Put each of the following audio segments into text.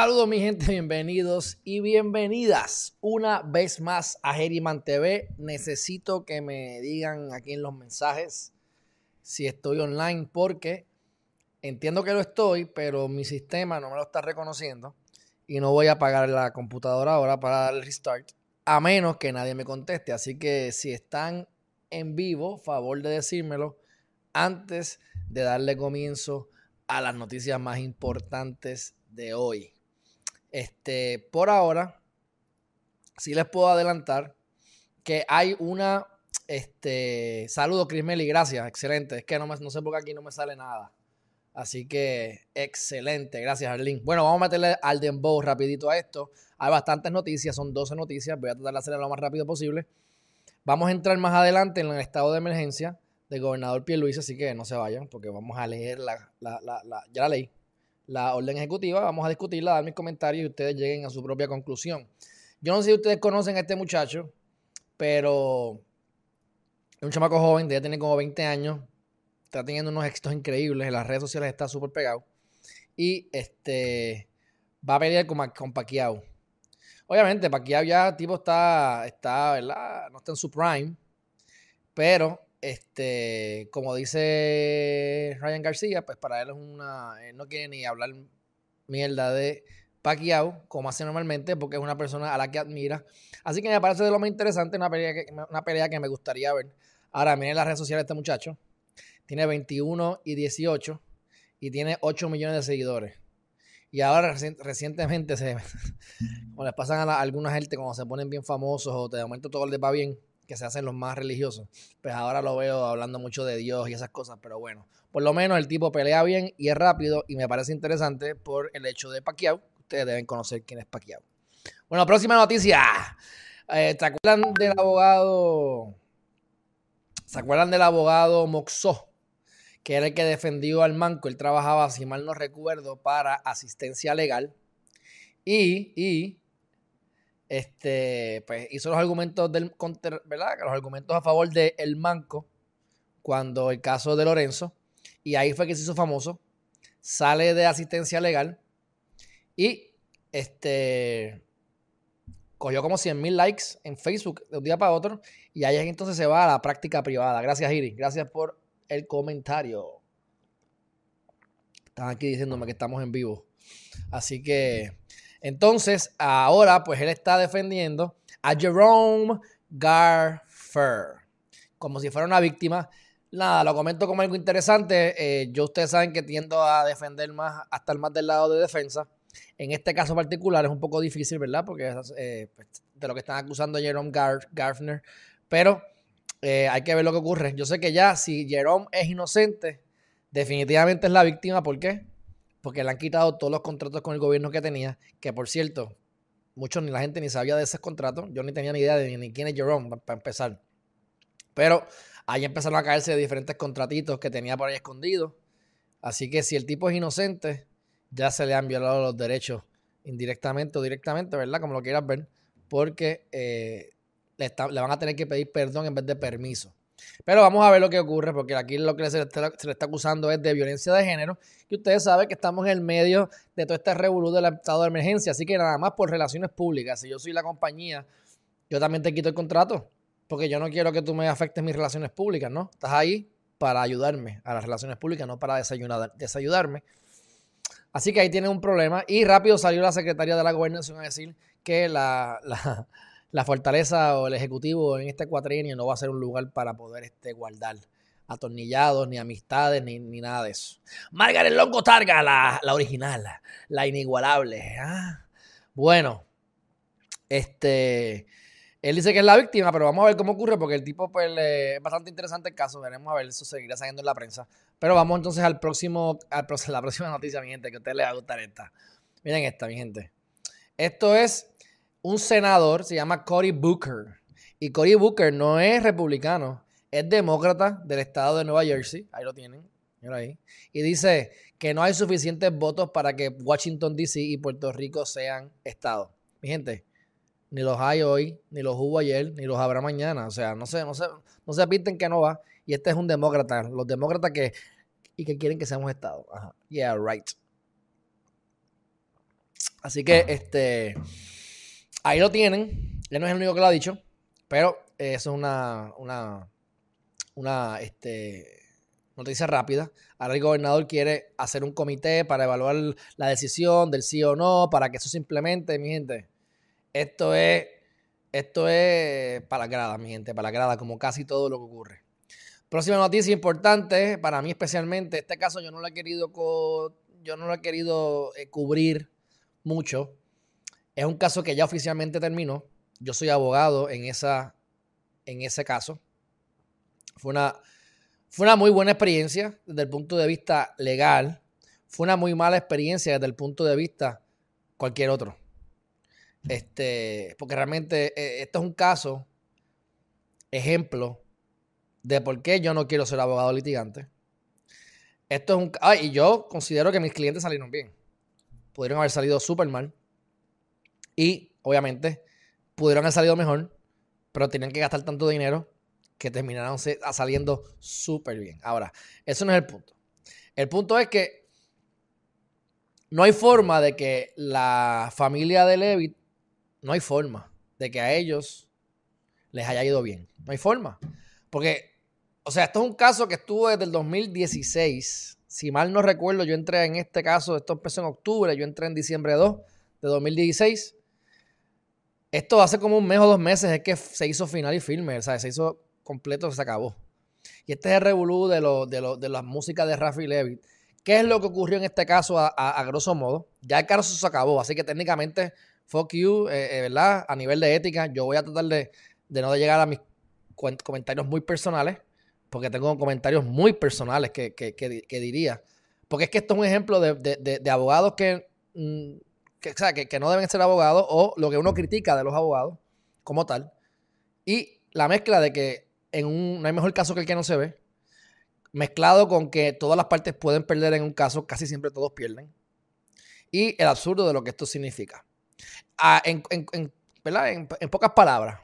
Saludos mi gente, bienvenidos y bienvenidas una vez más a Geriman TV. Necesito que me digan aquí en los mensajes si estoy online porque entiendo que lo estoy, pero mi sistema no me lo está reconociendo y no voy a apagar la computadora ahora para dar el restart a menos que nadie me conteste. Así que si están en vivo, favor de decírmelo antes de darle comienzo a las noticias más importantes de hoy. Este, por ahora, sí les puedo adelantar que hay una. Este, saludo, Chris Meli, gracias, excelente. Es que no, no sé por qué aquí no me sale nada. Así que excelente, gracias Arlene. Bueno, vamos a meterle al dembow rapidito a esto. Hay bastantes noticias, son 12 noticias, voy a tratar de hacerlo lo más rápido posible. Vamos a entrar más adelante en el estado de emergencia del gobernador Pierluisi, así que no se vayan porque vamos a leer la, la, la, ya la leí, la orden ejecutiva, vamos a discutirla, dar mis comentarios y ustedes lleguen a su propia conclusión. Yo no sé si ustedes conocen a este muchacho, pero es un chamaco joven, debe tener como 20 años, está teniendo unos éxitos increíbles, en las redes sociales está súper pegado y este va a pelear con, con. Obviamente, Pacquiao ya tipo está, está, ¿verdad? No está en su prime, pero este, como dice Ryan García, pues para él es una. Él no quiere ni hablar mierda de Pacquiao, como hace normalmente, porque es una persona a la que admira. Así que me parece de lo más interesante, una pelea que, una pelea que me gustaría ver. Ahora, miren las redes sociales de este muchacho. Tiene 21 y 18 y tiene 8 millones de seguidores. Y ahora recientemente se, como les pasan a, alguna gente cuando se ponen bien famosos o de momento todo les va bien, que se hacen los más religiosos. Pues ahora lo veo hablando mucho de Dios y esas cosas, pero bueno, por lo menos el tipo pelea bien y es rápido y me parece interesante por el hecho de Pacquiao. Ustedes deben conocer quién es Pacquiao. Bueno, próxima noticia. Eh, ¿Se acuerdan del abogado? ¿Se acuerdan del abogado Moxó? Que era el que defendió al Manco. Él trabajaba, si mal no recuerdo, para asistencia legal. Y, y este, pues hizo los argumentos del ¿verdad? Los argumentos a favor de El Manco cuando el caso de Lorenzo y ahí fue que se hizo famoso. Sale de asistencia legal y este cogió como 100 mil likes en Facebook de un día para otro y ahí entonces se va a la práctica privada. Gracias, Iri. Gracias por el comentario. Están aquí diciéndome que estamos en vivo. Así que entonces, ahora pues él está defendiendo a Jerome Garfer como si fuera una víctima. Nada, lo comento como algo interesante. Eh, yo ustedes saben que tiendo a defender más, a estar más del lado de defensa. En este caso particular es un poco difícil, ¿verdad? Porque eh, pues, de lo que están acusando a Jerome Garfner. Pero eh, hay que ver lo que ocurre. Yo sé que ya si Jerome es inocente, definitivamente es la víctima. ¿Por qué? Porque le han quitado todos los contratos con el gobierno que tenía, que por cierto, muchos ni la gente ni sabía de esos contratos, yo ni tenía ni idea de ni quién es Jerome para empezar. Pero ahí empezaron a caerse de diferentes contratitos que tenía por ahí escondidos. Así que si el tipo es inocente, ya se le han violado los derechos indirectamente o directamente, ¿verdad? Como lo quieras ver, porque eh, le, le, van a tener que pedir perdón en vez de permiso. Pero vamos a ver lo que ocurre, porque aquí lo que se le, está, acusando es de violencia de género. Y ustedes saben que estamos en el medio de todo este revolú del estado de emergencia. Así que nada más por relaciones públicas. Si yo soy la compañía, yo también te quito el contrato. Porque yo no quiero que tú me afectes mis relaciones públicas, ¿no? Estás ahí para ayudarme a las relaciones públicas, no para desayudarme. Así que ahí tiene un problema. Y rápido salió la secretaria de la gobernación a decir que la fortaleza o el ejecutivo en este cuatrienio no va a ser un lugar para poder este, guardar atornillados, ni amistades, ni, nada de eso. Margaret Longo Targa, la, original, la inigualable. Ah, bueno, este, él dice que es la víctima, pero vamos a ver cómo ocurre, porque el tipo, pues, es bastante interesante el caso. Veremos a ver, eso seguirá saliendo en la prensa. Pero vamos entonces al próximo, a la próxima noticia, mi gente, que a ustedes les va a gustar esta. Miren esta, mi gente. Esto es un senador, se llama Cory Booker. Y Cory Booker no es republicano, es demócrata del estado de Nueva Jersey. Ahí lo tienen, ahí. Y dice que no hay suficientes votos para que Washington, D.C. y Puerto Rico sean estados. Mi gente, ni los hay hoy, ni los hubo ayer, ni los habrá mañana. O sea, no se, no se, no se pinten que no va. Y este es un demócrata. Los demócratas que, y que quieren que seamos estados. Ajá. Yeah, right. Así que este, ahí lo tienen. Él no es el único que lo ha dicho, pero eso es una, una, una este, noticia rápida. Ahora el gobernador quiere hacer un comité para evaluar la decisión del sí o no, para que eso se implemente, mi gente. Esto es, esto es para la grada, mi gente, para la grada, como casi todo lo que ocurre. Próxima noticia importante, para mí especialmente, este caso yo no lo he querido, yo no lo he querido eh, cubrir mucho. Es un caso que ya oficialmente terminó. Yo soy abogado en, esa, en ese caso. Fue una, fue una muy buena experiencia desde el punto de vista legal. Fue una muy mala experiencia desde el punto de vista cualquier otro. Este, porque realmente eh, esto es un caso, ejemplo, de por qué yo no quiero ser abogado litigante. Esto es un. Ah, y yo considero que mis clientes salieron bien. Pudieron haber salido súper mal. Y, obviamente, pudieron haber salido mejor, pero tenían que gastar tanto dinero que terminaron saliendo súper bien. Ahora, eso no es el punto. El punto es que no hay forma de que la familia de Levitt, no hay forma de que a ellos les haya ido bien. No hay forma. Porque, o sea, esto es un caso que estuvo desde el 2016. Si mal no recuerdo, yo entré en este caso, esto empezó en octubre, yo entré en diciembre 2 de 2016. Esto hace como un mes o dos meses es que se hizo final y filme, o sea, se hizo completo se acabó. Y este es el revolú de, lo, de, lo, de la música de Rafi Levitt. ¿Qué es lo que ocurrió en este caso a, grosso modo? Ya el caso se acabó, así que técnicamente, fuck you, eh, eh, ¿verdad? A nivel de ética, yo voy a tratar de, no llegar a mis comentarios muy personales, porque tengo comentarios muy personales que, diría. Porque es que esto es un ejemplo de, abogados que, mm, que, que no deben ser abogados o lo que uno critica de los abogados como tal. Y la mezcla de que en un, no hay mejor caso que el que no se ve, mezclado con que todas las partes pueden perder en un caso, casi siempre todos pierden, y el absurdo de lo que esto significa. Ah, en, pocas palabras,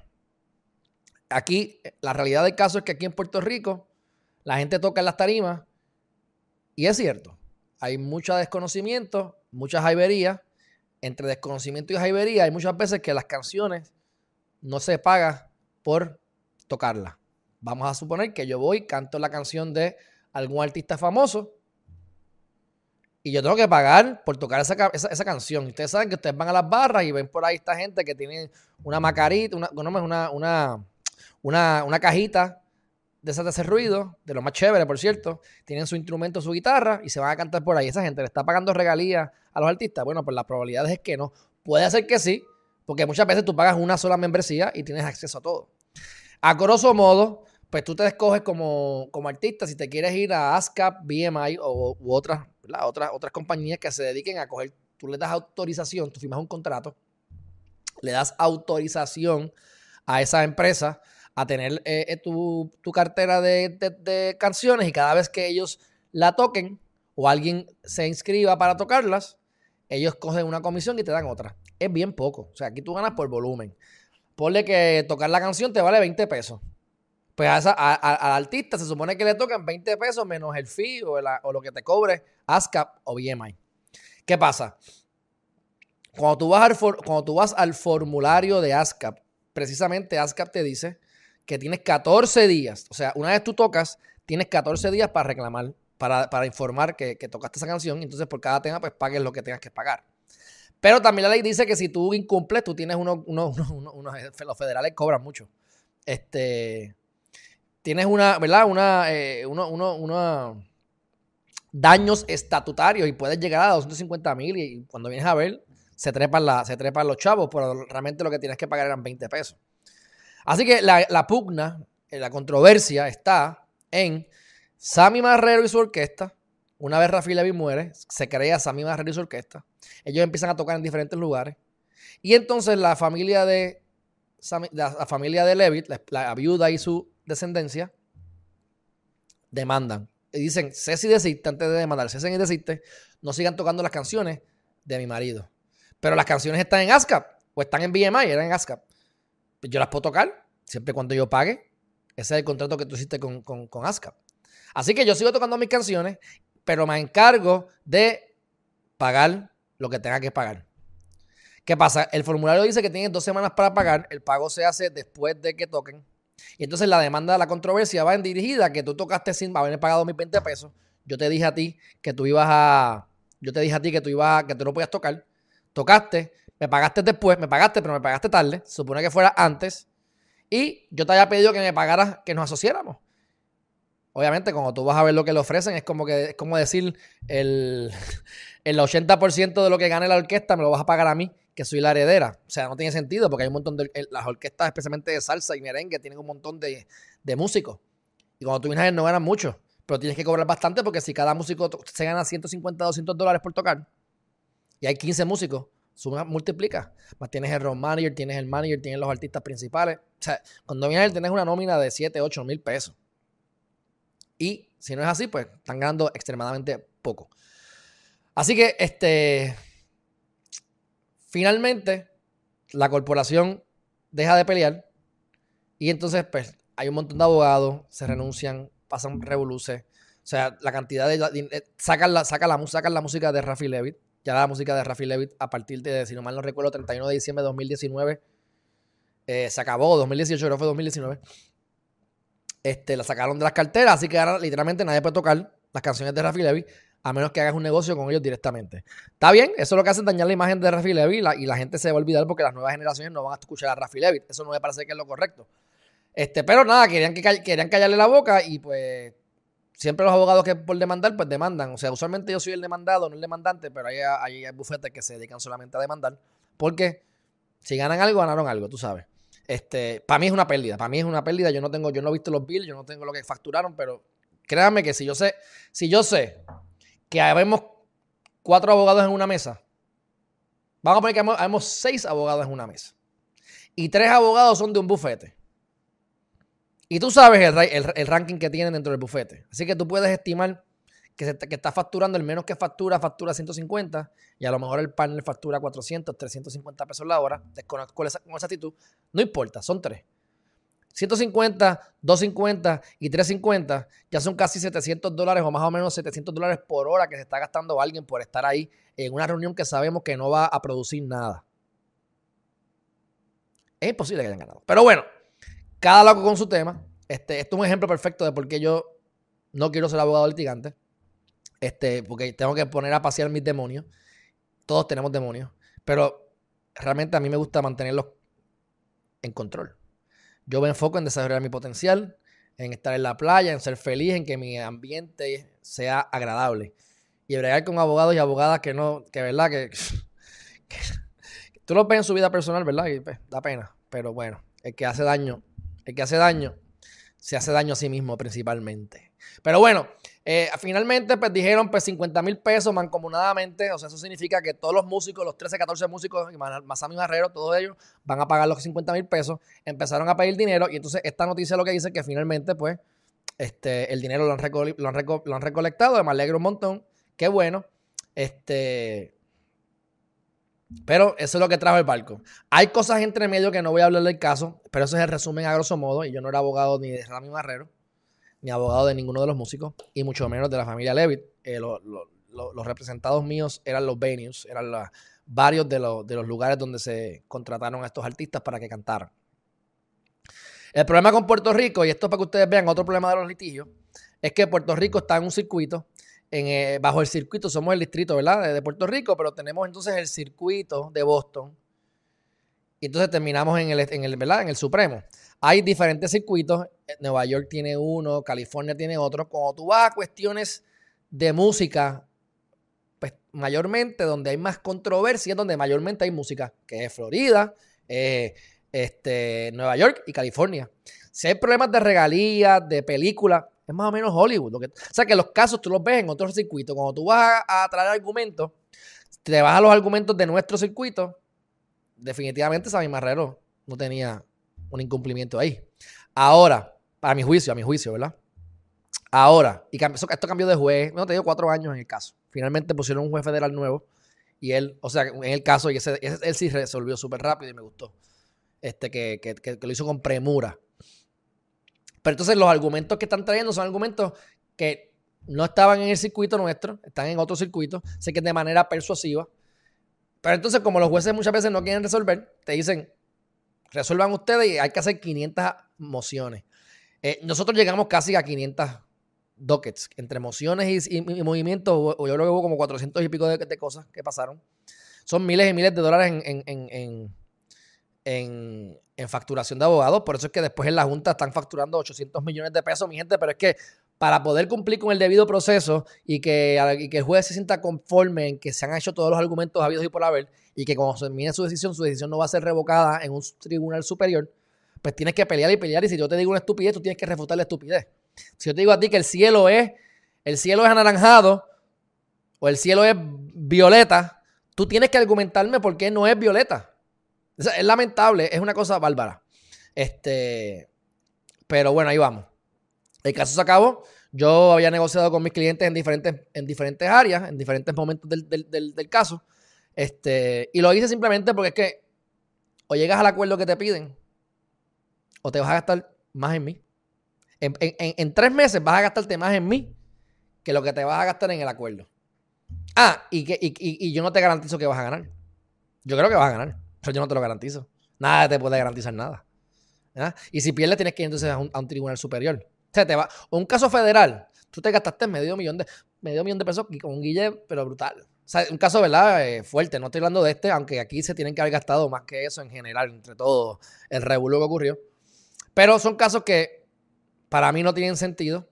aquí la realidad del caso es que aquí en Puerto Rico la gente toca en las tarimas y es cierto, hay mucho desconocimiento, mucha jaibería. Entre desconocimiento y jaibería hay muchas veces que las canciones no se pagan por tocarlas. Vamos a suponer que yo voy, canto la canción de algún artista famoso y yo tengo que pagar por tocar esa, esa, canción. Ustedes saben que ustedes van a las barras y ven por ahí esta gente que tiene una macarita, una, una, una, una cajita de ese, ruido, de lo más chévere, por cierto. Tienen su instrumento, su guitarra y se van a cantar por ahí. Esa gente le está pagando regalías a los artistas. Bueno, pues la probabilidad es que no. Puede ser que sí, porque muchas veces tú pagas una sola membresía y tienes acceso a todo. A grosso modo, pues tú te escoges como, artista si te quieres ir a ASCAP, BMI o, u otras, otras, otras compañías que se dediquen a coger, tú le das autorización, tú firmas un contrato, le das autorización a esa empresa a tener eh, eh, tu, cartera de, canciones y cada vez que ellos la toquen o alguien se inscriba para tocarlas, ellos cogen una comisión y te dan otra. Es bien poco. O sea, aquí tú ganas por volumen. Ponle que tocar la canción te vale 20 pesos pues al artista se supone que le tocan 20 pesos menos el fee o, lo que te cobre ASCAP o BMI. ¿Qué pasa? Cuando tú, vas al cuando tú vas al formulario de ASCAP, precisamente ASCAP te dice que tienes 14 días. O sea, una vez tú tocas, tienes 14 días para reclamar, para, informar que, tocaste esa canción. Y entonces por cada tema, pues pagues lo que tengas que pagar. Pero también la ley dice que si tú incumples, tú tienes unos, unos, los federales cobran mucho. Este, tienes una, ¿verdad? Una, eh, uno, daños estatutarios y puedes llegar a 250 mil y cuando vienes a ver, se trepan, la, se trepan los chavos, pero realmente lo que tienes que pagar eran 20 pesos. Así que la, pugna, eh, la controversia está en Sammy Marrero y su orquesta. Una vez Rafi Levy muere, se crea Sammy Marrero y su orquesta. Ellos empiezan a tocar en diferentes lugares. Y entonces la familia de, la, familia de Levitt, la viuda y su descendencia, demandan. Y dicen, Ceci desiste antes de demandar, Ceci y desiste, no sigan tocando las canciones de mi marido. Pero las canciones están en ASCAP o están en BMI, eran en ASCAP. Yo las puedo tocar siempre cuando yo pague. Ese es el contrato que tú hiciste con, con. Así que yo sigo tocando mis canciones, pero me encargo de pagar lo que tenga que pagar. ¿Qué pasa? El formulario dice que tienes dos semanas para pagar, el pago se hace después de que toquen. Y entonces la demanda de la controversia va en dirigida que tú tocaste sin haber pagado mis 20 pesos. Yo te dije a ti que tú ibas a. Yo te dije a ti que tú ibas a, que tú no podías tocar. Tocaste, me pagaste después, me pagaste, pero me pagaste tarde. Se supone que fuera antes. Y yo te había pedido que me pagaras que nos asociáramos. Obviamente, cuando tú vas a ver lo que le ofrecen, es como que es como decir el, el 80% de lo que gane la orquesta me lo vas a pagar a mí que soy la heredera. O sea, no tiene sentido porque hay un montón de. Las orquestas, especialmente de salsa y merengue, tienen un montón de, músicos. Y cuando tú vienes a no ganan mucho. Pero tienes que cobrar bastante porque si cada músico se gana 150, 200 dólares por tocar y hay 15 músicos, suma, multiplica. Más tienes el road manager, tienes el manager, tienes los artistas principales. O sea, cuando vienes tienes una nómina de 7, 8 mil pesos. Y si no es así, pues están ganando extremadamente poco. Así que, este, Finalmente, la corporación deja de pelear y entonces pues, hay un montón de abogados, se renuncian, pasan revoluces. O sea, la cantidad de... Eh, sacan la, sacan la, sacan la música de Rafi Levitt. Ya la música de Rafi Levitt a partir de, si no mal no recuerdo, 31 de diciembre de 2019. Eh, se acabó, 2018, creo fue 2019. Este, la sacaron de las carteras, así que ahora literalmente nadie puede tocar las canciones de Rafi Levitt a menos que hagas un negocio con ellos directamente. Está bien, eso es lo que hace dañar la imagen de Rafi Levy y la gente se va a olvidar porque las nuevas generaciones no van a escuchar a Rafi Levy. Eso no me parece que es lo correcto. Este, pero nada, querían, que, querían callarle la boca y pues siempre los abogados que por demandar, pues demandan. O sea, usualmente yo soy el demandado, no el demandante, pero hay, hay, bufetes que se dedican solamente a demandar. Porque si ganan algo, ganaron algo, tú sabes. Este, para mí es una pérdida. Para mí es una pérdida. Yo no tengo, yo no he visto los bills, yo no tengo lo que facturaron, pero créanme que si yo sé, si yo sé que habemos cuatro abogados en una mesa. Vamos a poner que habemos seis abogados en una mesa. Y tres abogados son de un bufete. Y tú sabes el, ranking que tienen dentro del bufete. Así que tú puedes estimar que, está facturando el menos que factura, factura 150. Y a lo mejor el panel factura 400, 350 pesos la hora. Desconozco con esa actitud. No importa, son tres. 150, 250 y 350 ya son casi 700 dólares o más o menos 700 dólares por hora que se está gastando alguien por estar ahí en una reunión que sabemos que no va a producir nada. Es imposible que hayan ganado. Pero bueno, cada loco con su tema. Este, esto es un ejemplo perfecto de por qué yo no quiero ser abogado litigante. Este, porque tengo que poner a pasear mis demonios. Todos tenemos demonios. Pero realmente a mí me gusta mantenerlos en control. Yo me enfoco en desarrollar mi potencial, en estar en la playa, en ser feliz, en que mi ambiente sea agradable. Y bregar con abogados y abogadas que no, que verdad, que, tú lo ves en su vida personal, ¿verdad? Y pues, da pena. Pero bueno, el que hace daño, el que hace daño, se hace daño a sí mismo principalmente. Pero bueno, eh, finalmente, pues dijeron pues 50 mil pesos mancomunadamente. O sea, eso significa que todos los músicos, los 13, 14 músicos, y Masami Barrero, todos ellos van a pagar los 50 mil pesos. Empezaron a pedir dinero y entonces esta noticia lo que dice que finalmente, pues, este, el dinero lo han, lo han, lo han recolectado. Me alegro un montón. Qué bueno. Este. Pero eso es lo que trajo el barco. Hay cosas entre medio que no voy a hablar del caso, pero eso es el resumen a grosso modo. Y yo no era abogado ni de Rami Barrero ni abogado de ninguno de los músicos, y mucho menos de la familia Levitt. Eh, los representados míos eran los venues, eran varios de, de los lugares donde se contrataron a estos artistas para que cantaran. El problema con Puerto Rico, y esto para que ustedes vean otro problema de los litigios, es que Puerto Rico está en un circuito, eh, bajo el circuito, somos el distrito, ¿verdad? De Puerto Rico, pero tenemos entonces el circuito de Boston. Y entonces terminamos en el, en el, ¿verdad? En el Supremo. Hay diferentes circuitos. Nueva York tiene uno, California tiene otro. Cuando tú vas a cuestiones de música, pues mayormente donde hay más controversia es donde mayormente hay música, que es Florida, eh, este, Nueva York y California. Si hay problemas de regalías, de películas, es más o menos Hollywood. o sea que los casos tú los ves en otros circuitos. Cuando tú vas a, traer argumentos, te vas a los argumentos de nuestro circuito, definitivamente Sammy Marrero no tenía un incumplimiento ahí. Ahora, para mi juicio, a mi juicio, ¿verdad? Ahora, y esto cambió de juez, no te digo cuatro años en el caso. Finalmente pusieron un juez federal nuevo y él, o sea, en el caso, y él sí resolvió súper rápido y me gustó. Este, que, que, lo hizo con premura. Pero entonces los argumentos que están trayendo son argumentos que no estaban en el circuito nuestro, están en otro circuito. Sé que de manera persuasiva Pero entonces, como los jueces muchas veces no quieren resolver, te dicen, resuelvan ustedes y hay que hacer 500 mociones. Eh, nosotros llegamos casi a 500 dockets, entre mociones y, movimientos, o, yo creo que hubo como 400 y pico de, cosas que pasaron. Son miles y miles de dólares en, facturación de abogados, por eso es que después en la Junta están facturando 800 millones de pesos, mi gente, pero es que para poder cumplir con el debido proceso y que, que el juez se sienta conforme en que se han hecho todos los argumentos habidos y por haber, y que cuando se termine su decisión, su decisión no va a ser revocada en un tribunal superior, pues tienes que pelear y pelear. Y si yo te digo una estupidez, tú tienes que refutar la estupidez. Si yo te digo a ti que el cielo es, el cielo es anaranjado o el cielo es violeta, tú tienes que argumentarme por qué no es violeta. Es lamentable, es una cosa bárbara. Este, pero bueno, ahí vamos. El caso se acabó. Yo había negociado con mis clientes en diferentes, en diferentes áreas, en diferentes momentos del, caso. Este, y lo hice simplemente porque es que o llegas al acuerdo que te piden, o te vas a gastar más en mí. En, tres meses vas a gastarte más en mí que lo que te vas a gastar en el acuerdo. Ah, y, que, y, yo no te garantizo que vas a ganar. Yo creo que vas a ganar, pero yo no te lo garantizo. Nada te puede garantizar nada. Y si pierdes, tienes que ir entonces a un, tribunal superior. O te va. Un caso federal, tú te gastaste medio millón de, medio millón de pesos con un guille, pero brutal. O sea, un caso, ¿verdad? Eh, fuerte. No estoy hablando de este, aunque aquí se tienen que haber gastado más que eso en general, entre todo el revuelo que ocurrió. Pero son casos que para mí no tienen sentido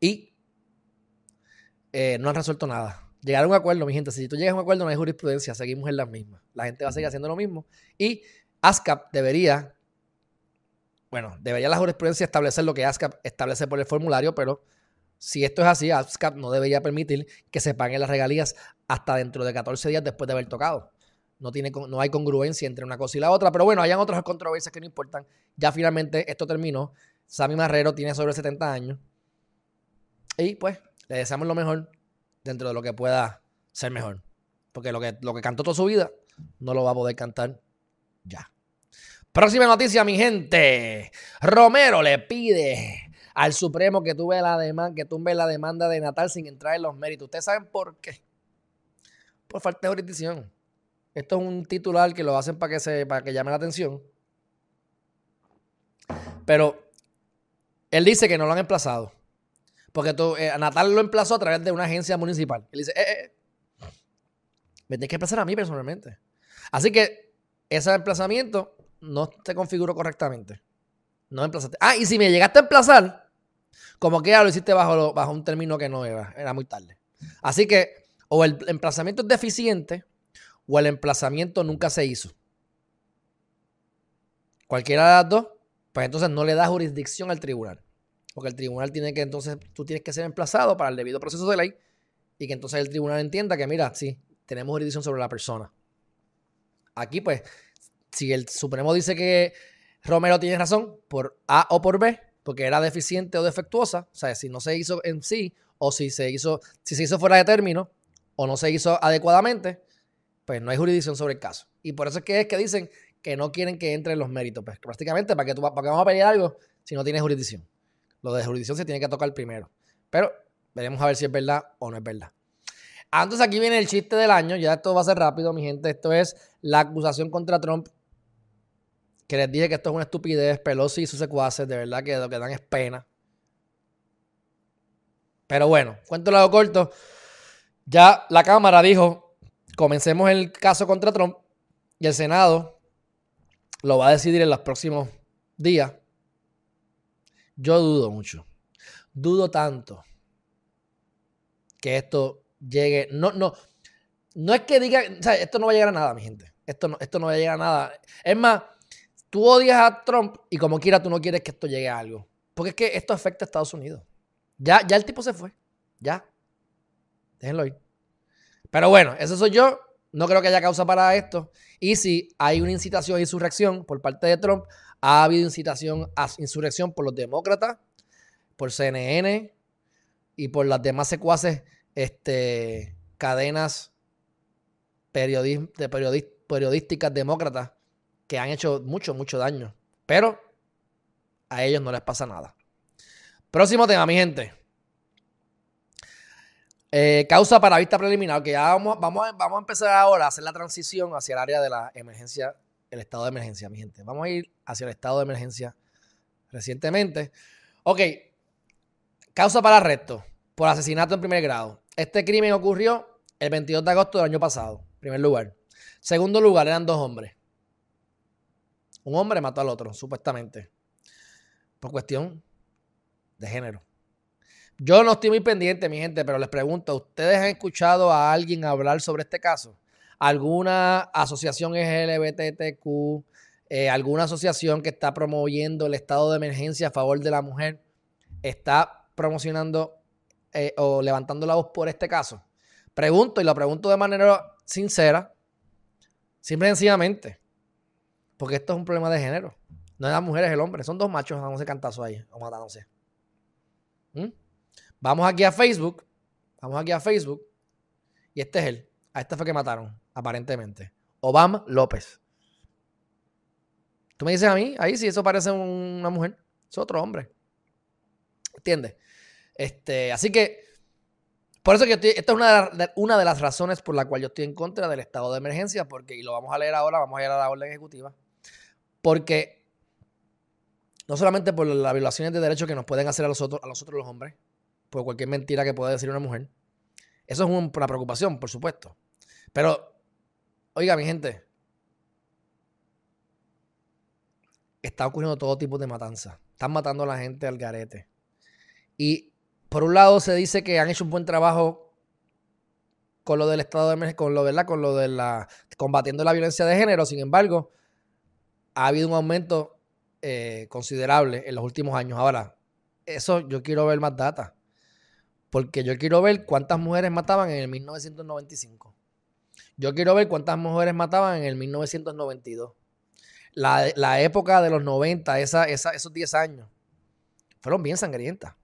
y eh, no han resuelto nada. Llegar a un acuerdo, mi gente, si tú llegas a un acuerdo no hay jurisprudencia, seguimos en las mismas. La gente va a seguir haciendo lo mismo y ASCAP debería, bueno, debería la jurisprudencia establecer lo que ASCAP establece por el formulario, pero si esto es así, ASCAP no debería permitir que se paguen las regalías hasta dentro de 14 días después de haber tocado. No, tiene, no hay congruencia entre una cosa y la otra, pero bueno, hayan otras controversias que no importan. Ya finalmente esto terminó. Sammy Marrero tiene sobre 70 años. Y pues le deseamos lo mejor dentro de lo que pueda ser mejor. Porque lo que, lo que cantó toda su vida no lo va a poder cantar ya. Próxima noticia, mi gente. Romero le pide al Supremo que, tuve la demanda, que tumbe la demanda de Natal sin entrar en los méritos. ¿Ustedes saben por qué? Por falta de jurisdicción. Esto es un titular que lo hacen para que, se, para que llame la atención. Pero él dice que no lo han emplazado. Porque tú, eh, Natal lo emplazó a través de una agencia municipal. Él dice, eh, eh, eh, me tienes que emplazar a mí personalmente. Así que ese emplazamiento no te configuró correctamente. No emplazaste. Ah, y si me llegaste a emplazar, como que ya lo hiciste bajo, bajo un término que no era, era muy tarde. Así que o el emplazamiento es deficiente o el emplazamiento nunca se hizo. Cualquiera de las dos pues entonces no le da jurisdicción al tribunal. Porque el tribunal tiene que, entonces, tú tienes que ser emplazado para el debido proceso de ley y que entonces el tribunal entienda que, mira, sí, tenemos jurisdicción sobre la persona. Aquí, pues, si el Supremo dice que Romero tiene razón por A o por B, porque era deficiente o defectuosa, o sea, si no se hizo en sí, o si se hizo, si se hizo fuera de término, o no se hizo adecuadamente, pues no hay jurisdicción sobre el caso. Y por eso es que es que dicen que no quieren que entre en los méritos. Pues prácticamente, ¿para que tú, para vamos a pedir algo si no tienes jurisdicción? Lo de jurisdicción se tiene que tocar primero. Pero veremos a ver si es verdad o no es verdad. Ah, entonces aquí viene el chiste del año. Ya esto va a ser rápido, mi gente. Esto es la acusación contra Trump. Que les dije que esto es una estupidez. Pelosi y sus secuaces, de verdad que lo que dan es pena. Pero bueno, cuento lado corto. Ya la Cámara dijo, comencemos el caso contra Trump. Y el Senado lo va a decidir en los próximos días. Yo dudo mucho. Dudo tanto que esto llegue. No, no. No es que diga. O sea, esto no va a llegar a nada, mi gente. Esto no, esto no va a llegar a nada. Es más, tú odias a Trump y como quiera tú no quieres que esto llegue a algo. Porque es que esto afecta a Estados Unidos. Ya, ya el tipo se fue. Ya. Déjenlo ir. Pero bueno, eso soy yo. No creo que haya causa para esto. Y si hay una incitación a insurrección por parte de Trump, ha habido incitación a insurrección por los demócratas, por CNN y por las demás secuaces este, cadenas de periodísticas demócratas que han hecho mucho, mucho daño. Pero a ellos no les pasa nada. Próximo tema, mi gente. Eh, causa para vista preliminar, que ya vamos, vamos, vamos a empezar ahora a hacer la transición hacia el área de la emergencia, el estado de emergencia, mi gente. Vamos a ir hacia el estado de emergencia recientemente. Ok, causa para arresto por asesinato en primer grado. Este crimen ocurrió el 22 de agosto del año pasado, primer lugar. Segundo lugar, eran dos hombres. Un hombre mató al otro, supuestamente, por cuestión de género. Yo no estoy muy pendiente, mi gente, pero les pregunto, ¿ustedes han escuchado a alguien hablar sobre este caso? ¿Alguna asociación LGBTQ, eh, alguna asociación que está promoviendo el estado de emergencia a favor de la mujer, está promocionando eh, o levantando la voz por este caso? Pregunto y lo pregunto de manera sincera, simple y sencillamente, porque esto es un problema de género. No es la mujer, es el hombre. Son dos machos dándose cantazo ahí o matándose. ¿Mm? Vamos aquí a Facebook. Vamos aquí a Facebook. Y este es él. A este fue que mataron, aparentemente. Obama López. Tú me dices a mí, ahí sí, eso parece una mujer. Es otro hombre. ¿Entiendes? Este, así que, por eso que estoy, esta es una de, una de, las razones por la cual yo estoy en contra del estado de emergencia, porque, y lo vamos a leer ahora, vamos a ir a la orden ejecutiva, porque no solamente por las violaciones de derechos que nos pueden hacer a los otros, a los, los hombres, por cualquier mentira que pueda decir una mujer. Eso es una preocupación, por supuesto. Pero, oiga, mi gente, está ocurriendo todo tipo de matanzas. Están matando a la gente al garete. Y por un lado se dice que han hecho un buen trabajo con lo del estado de con lo, ¿verdad? Con lo de la combatiendo la violencia de género. Sin embargo, ha habido un aumento eh, considerable en los últimos años. Ahora, eso yo quiero ver más data. Porque yo quiero ver cuántas mujeres mataban en el 1995. Yo quiero ver cuántas mujeres mataban en el 1992. La, época de los 90, esa, esos 10 años, fueron bien sangrientas.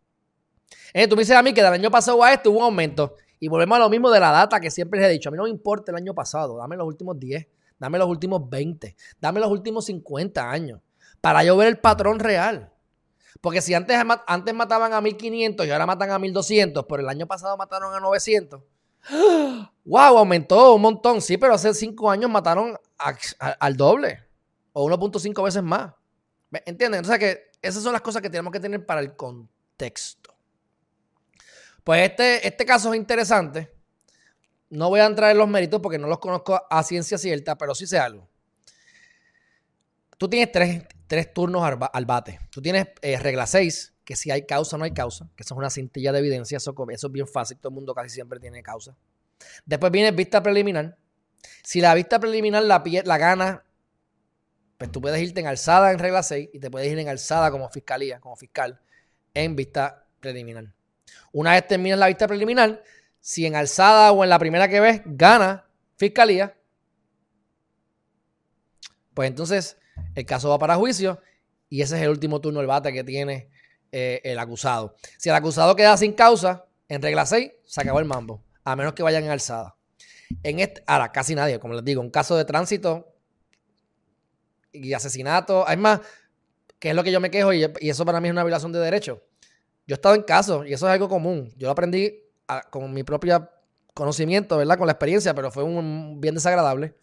Eh, tú me dices a mí que del año pasado a este hubo un aumento. Y volvemos a lo mismo de la data que siempre les he dicho. A mí no me importa el año pasado. Dame los últimos 10. Dame los últimos 20. Dame los últimos 50 años. Para yo ver el patrón real. Porque si antes, antes mataban a 1500 y ahora matan a 1200, pero el año pasado mataron a 900. ¡Wow! Aumentó un montón. Sí, pero hace 5 años mataron al doble. O 1.5 veces más. ¿Entienden? Entonces, que esas son las cosas que tenemos que tener para el contexto. Pues este, este caso es interesante. No voy a entrar en los méritos porque no los conozco a ciencia cierta, pero sí sé algo. Tú tienes tres, turnos al, bate. Tú tienes eh, regla 6, que si hay causa no hay causa, que eso es una cintilla de evidencia, eso, eso es bien fácil, todo el mundo casi siempre tiene causa. Después viene vista preliminar. Si la vista preliminar la, la gana, pues tú puedes irte en alzada en regla 6 y te puedes ir en alzada como fiscalía, como fiscal, en vista preliminar. Una vez terminas la vista preliminar, si en alzada o en la primera que ves gana fiscalía, pues entonces el caso va para juicio y ese es el último turno del bate que tiene eh, el acusado. Si el acusado queda sin causa, en regla 6, se acabó el mambo, a menos que vayan en alzada. En este, ahora, casi nadie, como les digo, un caso de tránsito y asesinato, es más, que es lo que yo me quejo y, eso para mí es una violación de derechos. Yo he estado en casos y eso es algo común. Yo lo aprendí con mi propio conocimiento, ¿verdad? Con la experiencia, pero fue un bien desagradable.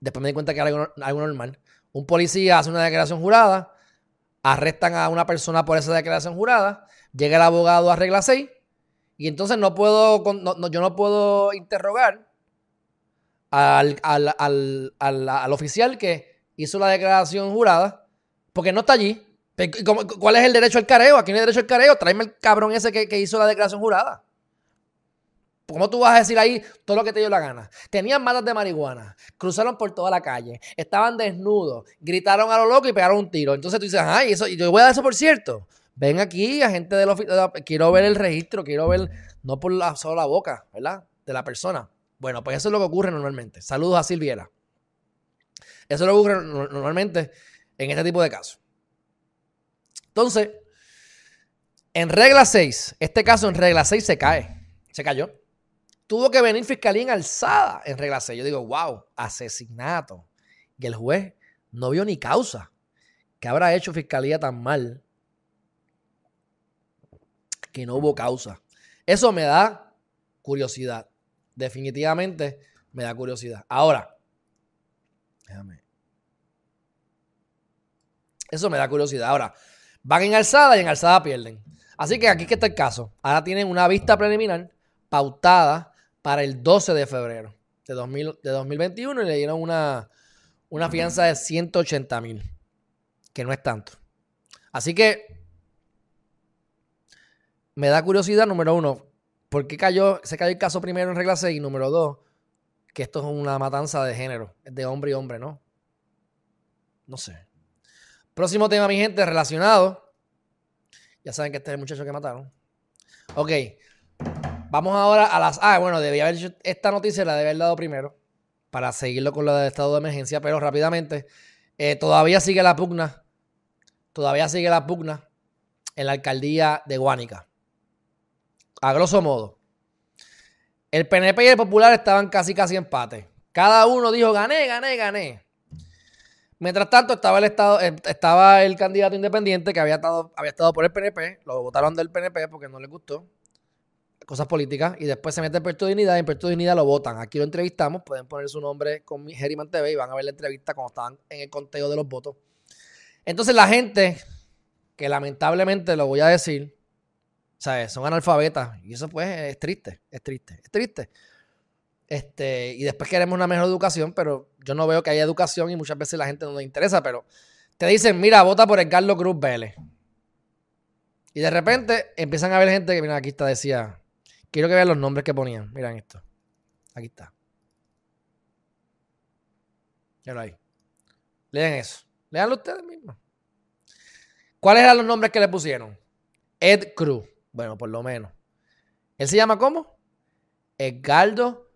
Después me di cuenta que era algo, normal. Un policía hace una declaración jurada, arrestan a una persona por esa declaración jurada, llega el abogado a regla 6 y entonces no puedo, yo no puedo interrogar al, oficial que hizo la declaración jurada porque no está allí. ¿Cuál es el derecho al careo? ¿A quién es el derecho al careo? Tráeme el cabrón ese que hizo la declaración jurada. ¿Cómo tú vas a decir ahí todo lo que te dio la gana? Tenían matas de marihuana, cruzaron por toda la calle, estaban desnudos, gritaron a lo loco y pegaron un tiro. Entonces tú dices, ay, eso, yo voy a dar eso por cierto. Ven aquí, agente del oficina, quiero ver el registro, quiero ver, no por la, solo la boca, ¿verdad? De la persona. Bueno, pues eso es lo que ocurre normalmente. Saludos a Silviera. Eso es lo que ocurre normalmente en este tipo de casos. Entonces, en regla 6, este caso en regla 6 se cae, se cayó tuvo que venir fiscalía en alzada en regla 6. Yo digo, wow, asesinato. Y el juez no vio ni causa. ¿Qué habrá hecho fiscalía tan mal que no hubo causa? Eso me da curiosidad. Definitivamente me da curiosidad. Ahora, déjame. Eso me da curiosidad. Ahora, van en alzada y en alzada pierden. Así que aquí que está el caso. Ahora tienen una vista preliminar pautada para el 12 de febrero de, 2021 y le dieron una, una fianza de 180 mil, que no es tanto. Así que me da curiosidad, número uno, ¿por qué cayó, se cayó el caso primero en regla 6? Y número dos, que esto es una matanza de género, de hombre y hombre, ¿no? No sé. Próximo tema, mi gente, relacionado. Ya saben que este es el muchacho que mataron. Ok. Vamos ahora a las. Ah, bueno, debía haber hecho esta noticia, la debe haber dado primero. Para seguirlo con la de estado de emergencia. Pero rápidamente. Eh, todavía sigue la pugna. Todavía sigue la pugna en la alcaldía de Guánica. A grosso modo. El PNP y el Popular estaban casi casi empate. Cada uno dijo gané, gané, gané. Mientras tanto, estaba el, estado, eh, estaba el candidato independiente que había estado, había estado por el PNP, lo votaron del PNP porque no les gustó, cosas políticas, y después se mete en Puerto Dignidad y en Puerto Dignidad lo votan. Aquí lo entrevistamos, pueden poner su nombre con Geriman TV y van a ver la entrevista cuando estaban en el conteo de los votos. Entonces la gente, que lamentablemente lo voy a decir, ¿sabes? Son analfabetas, y eso pues es triste, es triste, es triste. Este, y después queremos una mejor educación, pero yo no veo que haya educación y muchas veces la gente no le interesa, pero te dicen, mira, vota por el Carlos Cruz Vélez. Y de repente empiezan a ver gente que, mira, aquí está, decía, quiero que vean los nombres que ponían. Miren esto. Aquí está. Míralo ahí. Lean eso. Leanlo ustedes mismos. ¿Cuáles eran los nombres que le pusieron? Ed Cruz. Bueno, por lo menos. ¿Él se llama cómo? Edgardo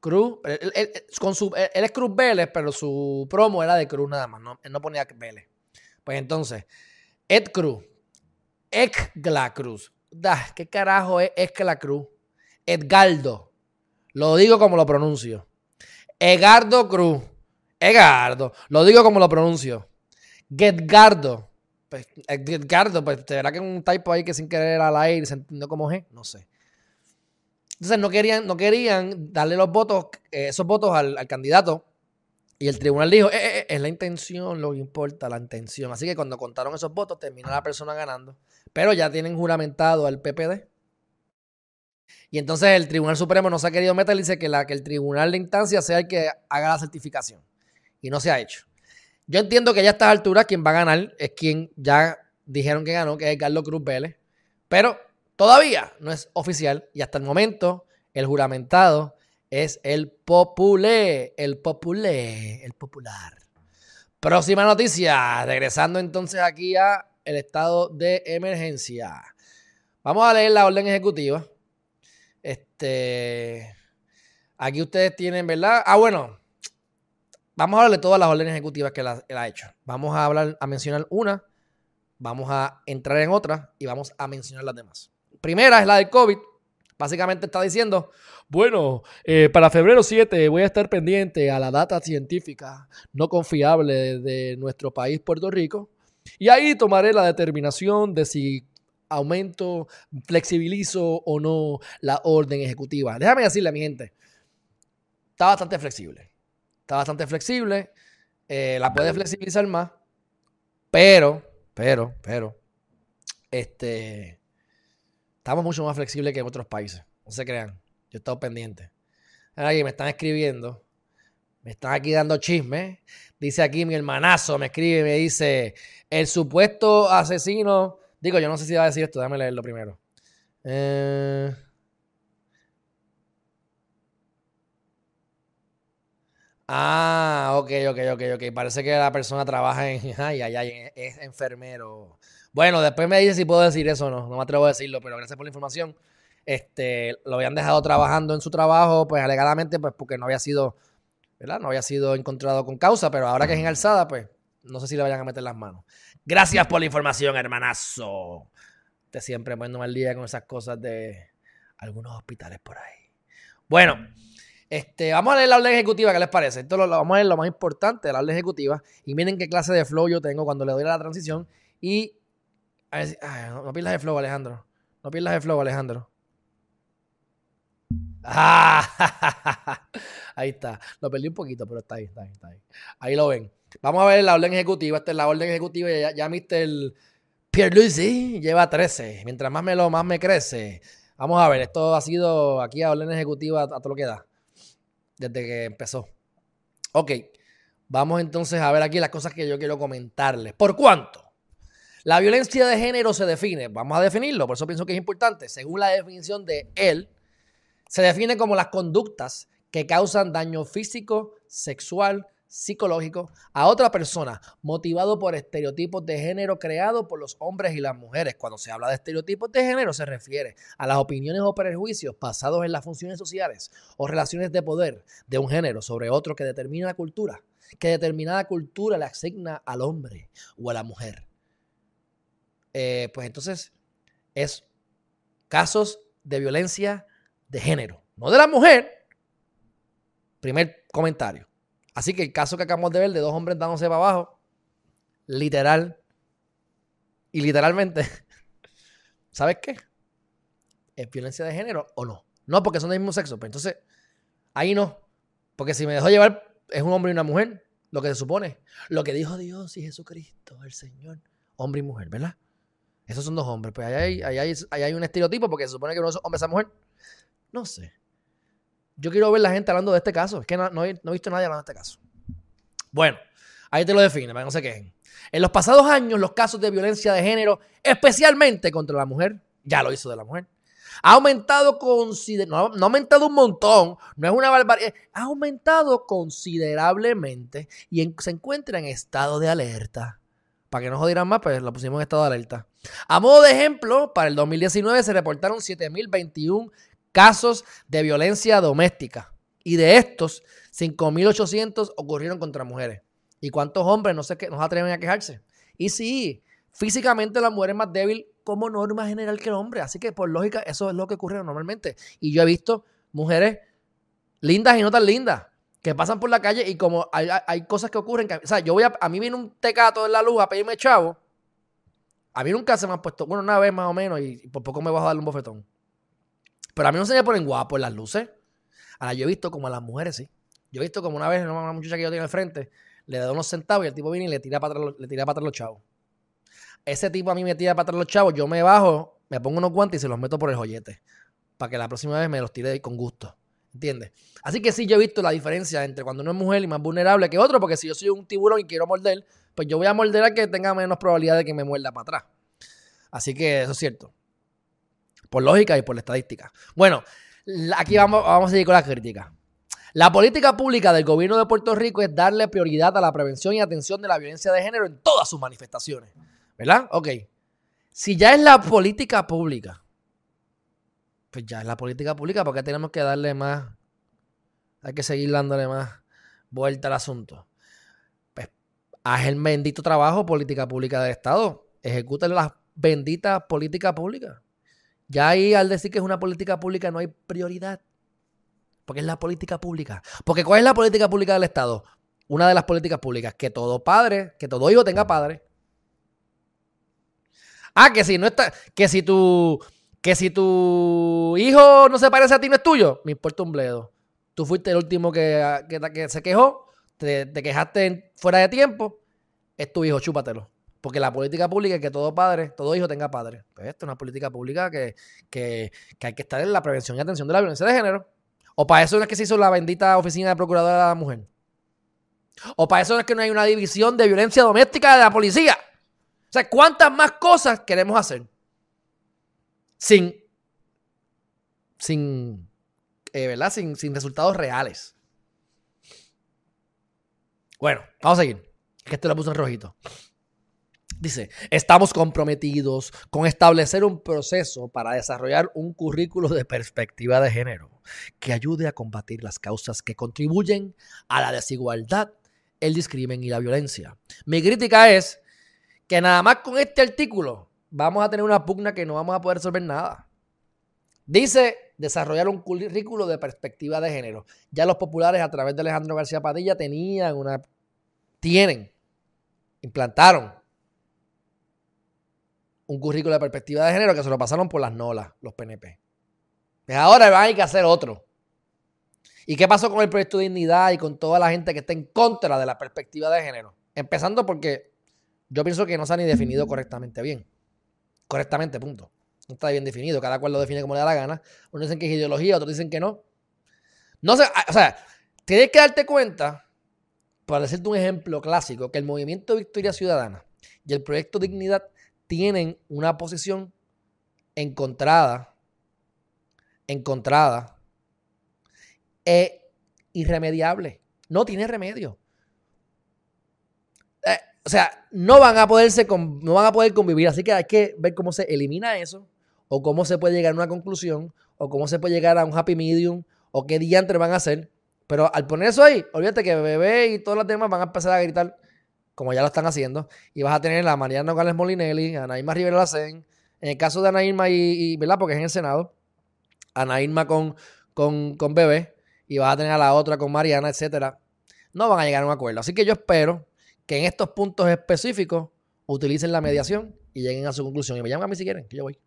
Cruz, él, con su, él, es Cruz Vélez, pero su promo era de Cruz nada más, no, él no ponía Vélez. Pues entonces, Ed Cruz, Ekla Cruz, da, ¿qué carajo es Ekla Cruz? Edgardo, lo digo como lo pronuncio. Egardo Cruz, Egardo, lo digo como lo pronuncio. Getgardo, pues, Edgardo, pues te verá que es un typo ahí que sin querer al aire se entendió como G, no sé. Entonces no querían, no querían darle los votos, eh, esos votos al, candidato. Y el tribunal dijo, eh, eh, es la intención lo que importa, la intención. Así que cuando contaron esos votos, terminó la persona ganando. Pero ya tienen juramentado al PPD. Y entonces el Tribunal Supremo no se ha querido meter y dice que, la, que el Tribunal de Instancia sea el que haga la certificación. Y no se ha hecho. Yo entiendo que ya a estas alturas quien va a ganar es quien ya dijeron que ganó, que es Carlos Cruz Vélez. Pero Todavía no es oficial y hasta el momento el juramentado es el populé, el populé, el popular. Próxima noticia, regresando entonces aquí a el estado de emergencia. Vamos a leer la orden ejecutiva. Este, aquí ustedes tienen, ¿verdad? Ah, bueno, vamos a hablar de todas las órdenes ejecutivas que él ha hecho. Vamos a hablar, a mencionar una, vamos a entrar en otra y vamos a mencionar las demás primera es la del COVID. Básicamente está diciendo, bueno, eh, para febrero 7 voy a estar pendiente a la data científica no confiable de, nuestro país, Puerto Rico, y ahí tomaré la determinación de si aumento, flexibilizo o no la orden ejecutiva. Déjame decirle a mi gente, está bastante flexible. Está bastante flexible. Eh, la puede flexibilizar más. Pero, pero, pero, este, Estamos mucho más flexibles que en otros países. No se crean. Yo he estado pendiente. Aquí me están escribiendo. Me están aquí dando chisme. Dice aquí mi hermanazo, me escribe y me dice, el supuesto asesino... Digo, yo no sé si va a decir esto, déjame leerlo primero. Eh... Ah, ok, ok, ok, ok. Parece que la persona trabaja en... Ay, ay, ay, es enfermero. Bueno, después me dice si puedo decir eso o no. No me atrevo a decirlo, pero gracias por la información. Este, lo habían dejado trabajando en su trabajo, pues alegadamente, pues porque no había sido, ¿verdad? No había sido encontrado con causa, pero ahora que es en alzada, pues no sé si le vayan a meter las manos. Gracias por la información, hermanazo. Te siempre poniéndome al día con esas cosas de algunos hospitales por ahí. Bueno, este, vamos a leer la orden ejecutiva, ¿qué les parece? Esto lo, vamos a leer lo más importante de la orden ejecutiva. Y miren qué clase de flow yo tengo cuando le doy a la transición. Y no, pierdas el flow, Alejandro. No pierdas el flow, Alejandro. Ah, ahí está. Lo perdí un poquito, pero está ahí, está ahí, está ahí. Ahí lo ven. Vamos a ver la orden ejecutiva. Esta es la orden ejecutiva. Ya, ya Mr. Pierluisi lleva 13. Mientras más me lo más me crece. Vamos a ver, esto ha sido aquí a orden ejecutiva a todo lo que da. Desde que empezó. Ok. Vamos entonces a ver aquí las cosas que yo quiero comentarles. ¿Por cuánto? La violencia de género se define, vamos a definirlo, por eso pienso que es importante. Según la definición de él, se define como las conductas que causan daño físico, sexual, psicológico a otra persona motivado por estereotipos de género creados por los hombres y las mujeres. Cuando se habla de estereotipos de género se refiere a las opiniones o prejuicios basados en las funciones sociales o relaciones de poder de un género sobre otro que determina la cultura, que determinada cultura le asigna al hombre o a la mujer. Eh, pues entonces es casos de violencia de género, no de la mujer. Primer comentario. Así que el caso que acabamos de ver de dos hombres dándose para abajo, literal y literalmente, ¿sabes qué? ¿Es violencia de género o no? No, porque son del mismo sexo. Pero pues entonces, ahí no. Porque si me dejó llevar, es un hombre y una mujer, lo que se supone. Lo que dijo Dios y Jesucristo, el Señor, hombre y mujer, ¿verdad? Esos son dos hombres. Pues ahí hay, un estereotipo porque se supone que uno es hombre esa mujer. No sé. Yo quiero ver la gente hablando de este caso. Es que no, he, visto nadie hablando de este caso. Bueno, ahí te lo define, para que no se quejen. En los pasados años, los casos de violencia de género, especialmente contra la mujer, ya lo hizo de la mujer, ha aumentado no, no, ha aumentado un montón, no es una barbaridad, ha aumentado considerablemente y se encuentra en estado de alerta. Para que no jodieran más, pues lo pusimos en estado de alerta. A modo de ejemplo, para el 2019 se reportaron 7.021 casos de violencia doméstica. Y de estos, 5.800 ocurrieron contra mujeres. ¿Y cuántos hombres no, sé qué, nos atreven a quejarse? Y sí, físicamente la mujer es más débil como norma general que el hombre. Así que por lógica eso es lo que ocurre normalmente. Y yo he visto mujeres lindas y no tan lindas que pasan por la calle y como hay, cosas que ocurren. o sea, yo voy a, a mí viene un tecato en la luz a pedirme chavo. A mí nunca se me ha puesto, bueno, una vez más o menos y por poco me bajo a darle un bofetón. Pero a mí no se me ponen guapos en las luces. Ahora, yo he visto como a las mujeres, sí. Yo he visto como una vez una muchacha que yo tenía al frente, le da unos centavos y el tipo viene y le tira para le tira para atrás los chavos. Ese tipo a mí me tira para atrás los chavos, yo me bajo, me pongo unos guantes y se los meto por el joyete. Para que la próxima vez me los tire con gusto. ¿Entiendes? Así que sí, yo he visto la diferencia entre cuando uno es mujer y más vulnerable que otro, porque si yo soy un tiburón y quiero morder, pues yo voy a morder a que tenga menos probabilidad de que me muerda para atrás. Así que eso es cierto. Por lógica y por la estadística. Bueno, aquí vamos, vamos a seguir con la crítica. La política pública del gobierno de Puerto Rico es darle prioridad a la prevención y atención de la violencia de género en todas sus manifestaciones. ¿Verdad? Ok. Si ya es la política pública, pues ya es la política pública, porque tenemos que darle más, hay que seguir dándole más vuelta al asunto. Pues haz el bendito trabajo política pública del Estado. Ejecuta las benditas políticas públicas. Ya ahí al decir que es una política pública no hay prioridad. Porque es la política pública. Porque ¿cuál es la política pública del Estado? Una de las políticas públicas, que todo padre, que todo hijo tenga padre. Ah, que si no está, que si tu, que si tu hijo no se parece a ti no es tuyo, me importa un bledo. Tú fuiste el último que, que, se quejó, te, te quejaste fuera de tiempo, es tu hijo, chúpatelo. Porque la política pública es que todo padre, todo hijo tenga padre. Pues esto es una política pública que, hay que estar en la prevención y atención de la violencia de género. O para eso no es que se hizo la bendita oficina de procuradora de la mujer. O para eso no es que no hay una división de violencia doméstica de la policía. O sea, ¿cuántas más cosas queremos hacer? Sin, sin, eh, ¿verdad? Sin, sin resultados reales. Bueno, vamos a seguir. Que esto lo puse en rojito. Dice, estamos comprometidos con establecer un proceso para desarrollar un currículo de perspectiva de género que ayude a combatir las causas que contribuyen a la desigualdad, el discrimen y la violencia. Mi crítica es que nada más con este artículo vamos a tener una pugna que no vamos a poder resolver nada. Dice desarrollar un currículo de perspectiva de género. Ya los populares a través de Alejandro García Padilla tenían una, tienen, implantaron un currículo de perspectiva de género que se lo pasaron por las nolas, los PNP. Pues ahora hay que hacer otro. ¿Y qué pasó con el proyecto de dignidad y con toda la gente que está en contra de la perspectiva de género? Empezando porque yo pienso que no se ha ni definido correctamente bien. Correctamente, punto. No está bien definido. Cada cual lo define como le da la gana. Unos dicen que es ideología, otros dicen que no. No sé, o sea, tienes que darte cuenta, para decirte un ejemplo clásico, que el movimiento Victoria Ciudadana y el proyecto Dignidad tienen una posición encontrada, encontrada, e irremediable. No tiene remedio. Eh, o sea, no van a poderse no van a poder convivir, así que hay que ver cómo se elimina eso, o cómo se puede llegar a una conclusión, o cómo se puede llegar a un happy medium, o qué diantres van a hacer. Pero al poner eso ahí, olvídate que Bebé y todos los demás van a empezar a gritar como ya lo están haciendo, y vas a tener a Mariana Nogales Molinelli, a Naima Rivera Lacen, en el caso de Anaíma y, y, ¿verdad? Porque es en el Senado, Anaíma con, con, con Bebé, y vas a tener a la otra con Mariana, etcétera. No van a llegar a un acuerdo. Así que yo espero que en estos puntos específicos utilicen la mediación y lleguen a su conclusión. Y me llaman a mí si quieren, que yo voy.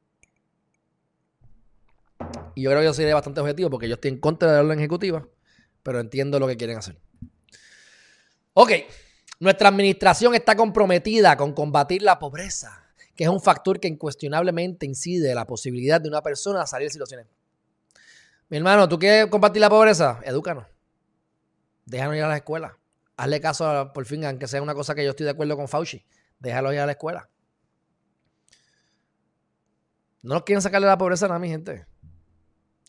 Y yo creo que yo seré bastante objetivo porque yo estoy en contra de la orden ejecutiva, pero entiendo lo que quieren hacer. Ok, nuestra administración está comprometida con combatir la pobreza, que es un factor que incuestionablemente incide en la posibilidad de una persona salir de situaciones. Mi hermano, ¿tú quieres combatir la pobreza? Edúcanos. Déjanos ir a la escuela. Hazle caso, por fin, aunque sea una cosa que yo estoy de acuerdo con Fauci. Déjalo ir a la escuela. No nos quieren sacarle la pobreza nada, mi gente.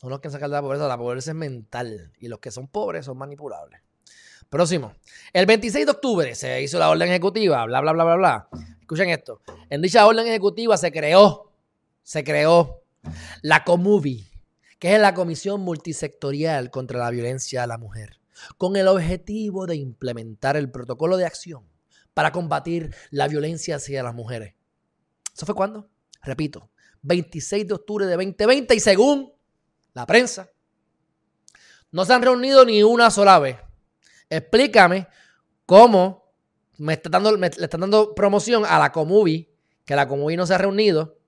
No nos quieren sacarle la pobreza. La pobreza es mental. Y los que son pobres son manipulables. Próximo. El 26 de octubre se hizo la orden ejecutiva, bla, bla, bla, bla, bla. Escuchen esto. En dicha orden ejecutiva se creó, se creó la COMUVI, que es la Comisión Multisectorial contra la Violencia a la Mujer, con el objetivo de implementar el protocolo de acción para combatir la violencia hacia las mujeres. ¿Eso fue cuándo? Repito, 26 de octubre de 2020 y según la prensa, no se han reunido ni una sola vez explícame cómo me, está dando, le están dando promoción a la Comubi, que la Comubi no se ha reunido,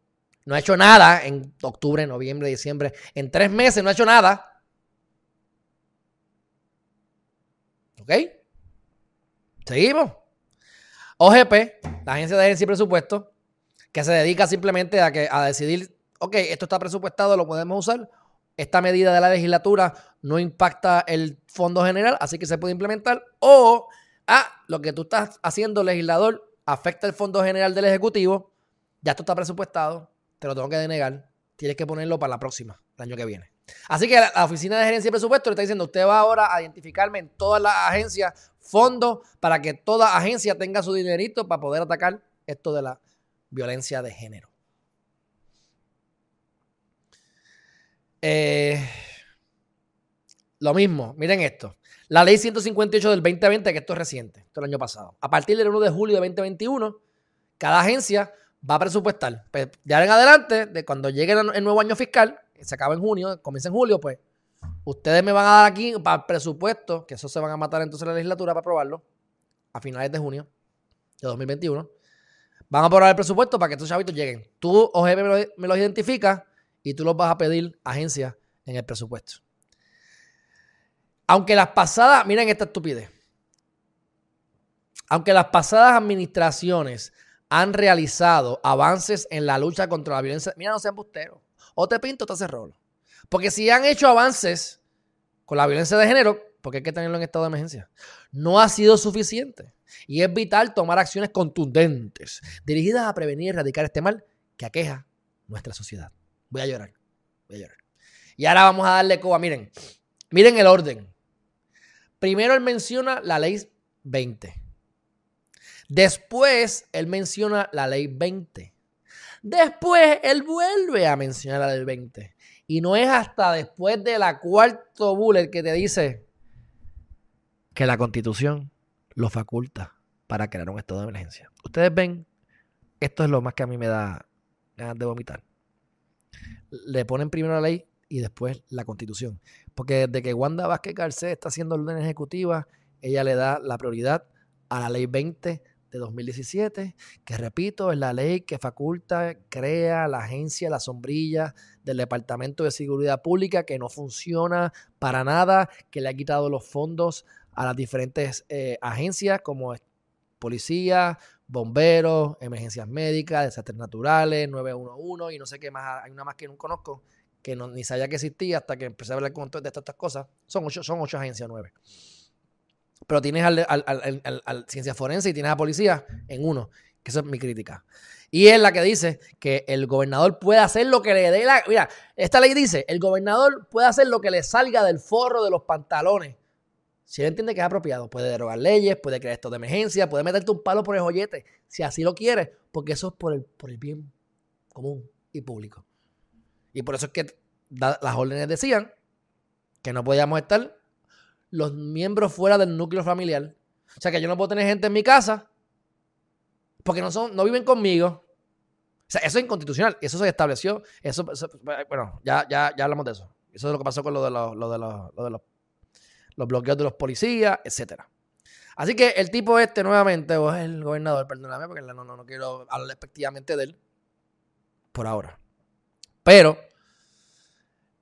no ha hecho nada en octubre, noviembre, diciembre, en tres meses no ha hecho nada. ¿Ok? Seguimos. OGP, la Agencia de Agencia y Presupuesto, que se dedica simplemente a, que, a decidir, ok, esto está presupuestado, lo podemos usar, esta medida de la legislatura no impacta el fondo general, así que se puede implementar. O, ah, lo que tú estás haciendo, legislador, afecta el fondo general del Ejecutivo, ya esto está presupuestado, te lo tengo que denegar, tienes que ponerlo para la próxima, el año que viene. Así que la, Oficina de Gerencia y Presupuesto le está diciendo, usted va ahora a identificarme en todas las agencias fondos para que toda agencia tenga su dinerito para poder atacar esto de la violencia de género. Eh, lo mismo, miren esto. La ley 158 del 2020, que esto es reciente, esto es el año pasado. A partir del 1 de julio de 2021, cada agencia va a presupuestar. Pues, de ahora en adelante, de cuando llegue el nuevo año fiscal, se acaba en junio, comienza en julio, pues ustedes me van a dar aquí para el presupuesto, que eso se van a matar entonces la legislatura para aprobarlo, a finales de junio de 2021. Van a aprobar el presupuesto para que estos chavitos lleguen. Tú, OGP, me, lo, los identificas y tú los vas a pedir agencia en el presupuesto. Aunque las pasadas, miren esta estupidez. Aunque las pasadas administraciones han realizado avances en la lucha contra la violencia, mira, no sean busteros. O te pinto o te hace rolo. Porque si han hecho avances con la violencia de género, porque hay que tenerlo en estado de emergencia, no ha sido suficiente. Y es vital tomar acciones contundentes dirigidas a prevenir y erradicar este mal que aqueja nuestra sociedad. Voy a llorar. Voy a llorar. Y ahora vamos a darle coba. Miren, miren el orden. Primero él menciona la ley 20. Después él menciona la ley 20. Después él vuelve a mencionar la ley 20. Y no es hasta después de la cuarto bullet que te dice que la constitución lo faculta para crear un estado de emergencia. Ustedes ven, esto es lo más que a mí me da ganas de vomitar le ponen primero la ley y después la constitución. Porque desde que Wanda Vázquez Garcés está haciendo orden ejecutiva, ella le da la prioridad a la ley 20 de 2017, que repito, es la ley que faculta, crea la agencia, la sombrilla del Departamento de Seguridad Pública, que no funciona para nada, que le ha quitado los fondos a las diferentes eh, agencias como policía, bomberos, emergencias médicas, desastres naturales, 911 y no sé qué más, hay una más que no conozco, que no, ni sabía que existía hasta que empecé a hablar con de estas cosas. Son ocho, son ocho agencias, nueve. Pero tienes al, al, ciencia forense y tienes a policía en uno, que eso es mi crítica. Y es la que dice que el gobernador puede hacer lo que le dé la... Mira, esta ley dice, el gobernador puede hacer lo que le salga del forro de los pantalones. Si él entiende que es apropiado, puede derogar leyes, puede crear esto de emergencia, puede meterte un palo por el joyete, si así lo quiere, porque eso es por el, por el bien común y público. Y por eso es que las órdenes decían que no podíamos estar los miembros fuera del núcleo familiar. O sea que yo no puedo tener gente en mi casa porque no, son, no viven conmigo. O sea, eso es inconstitucional. Eso se estableció. Eso, bueno, ya, ya, ya hablamos de eso. Eso es lo que pasó con lo de los, los, lo de los, los bloqueos de los policías, etc. Así que el tipo este nuevamente, o es el gobernador, perdóname, porque no, no, no quiero hablar respectivamente de él por ahora. Pero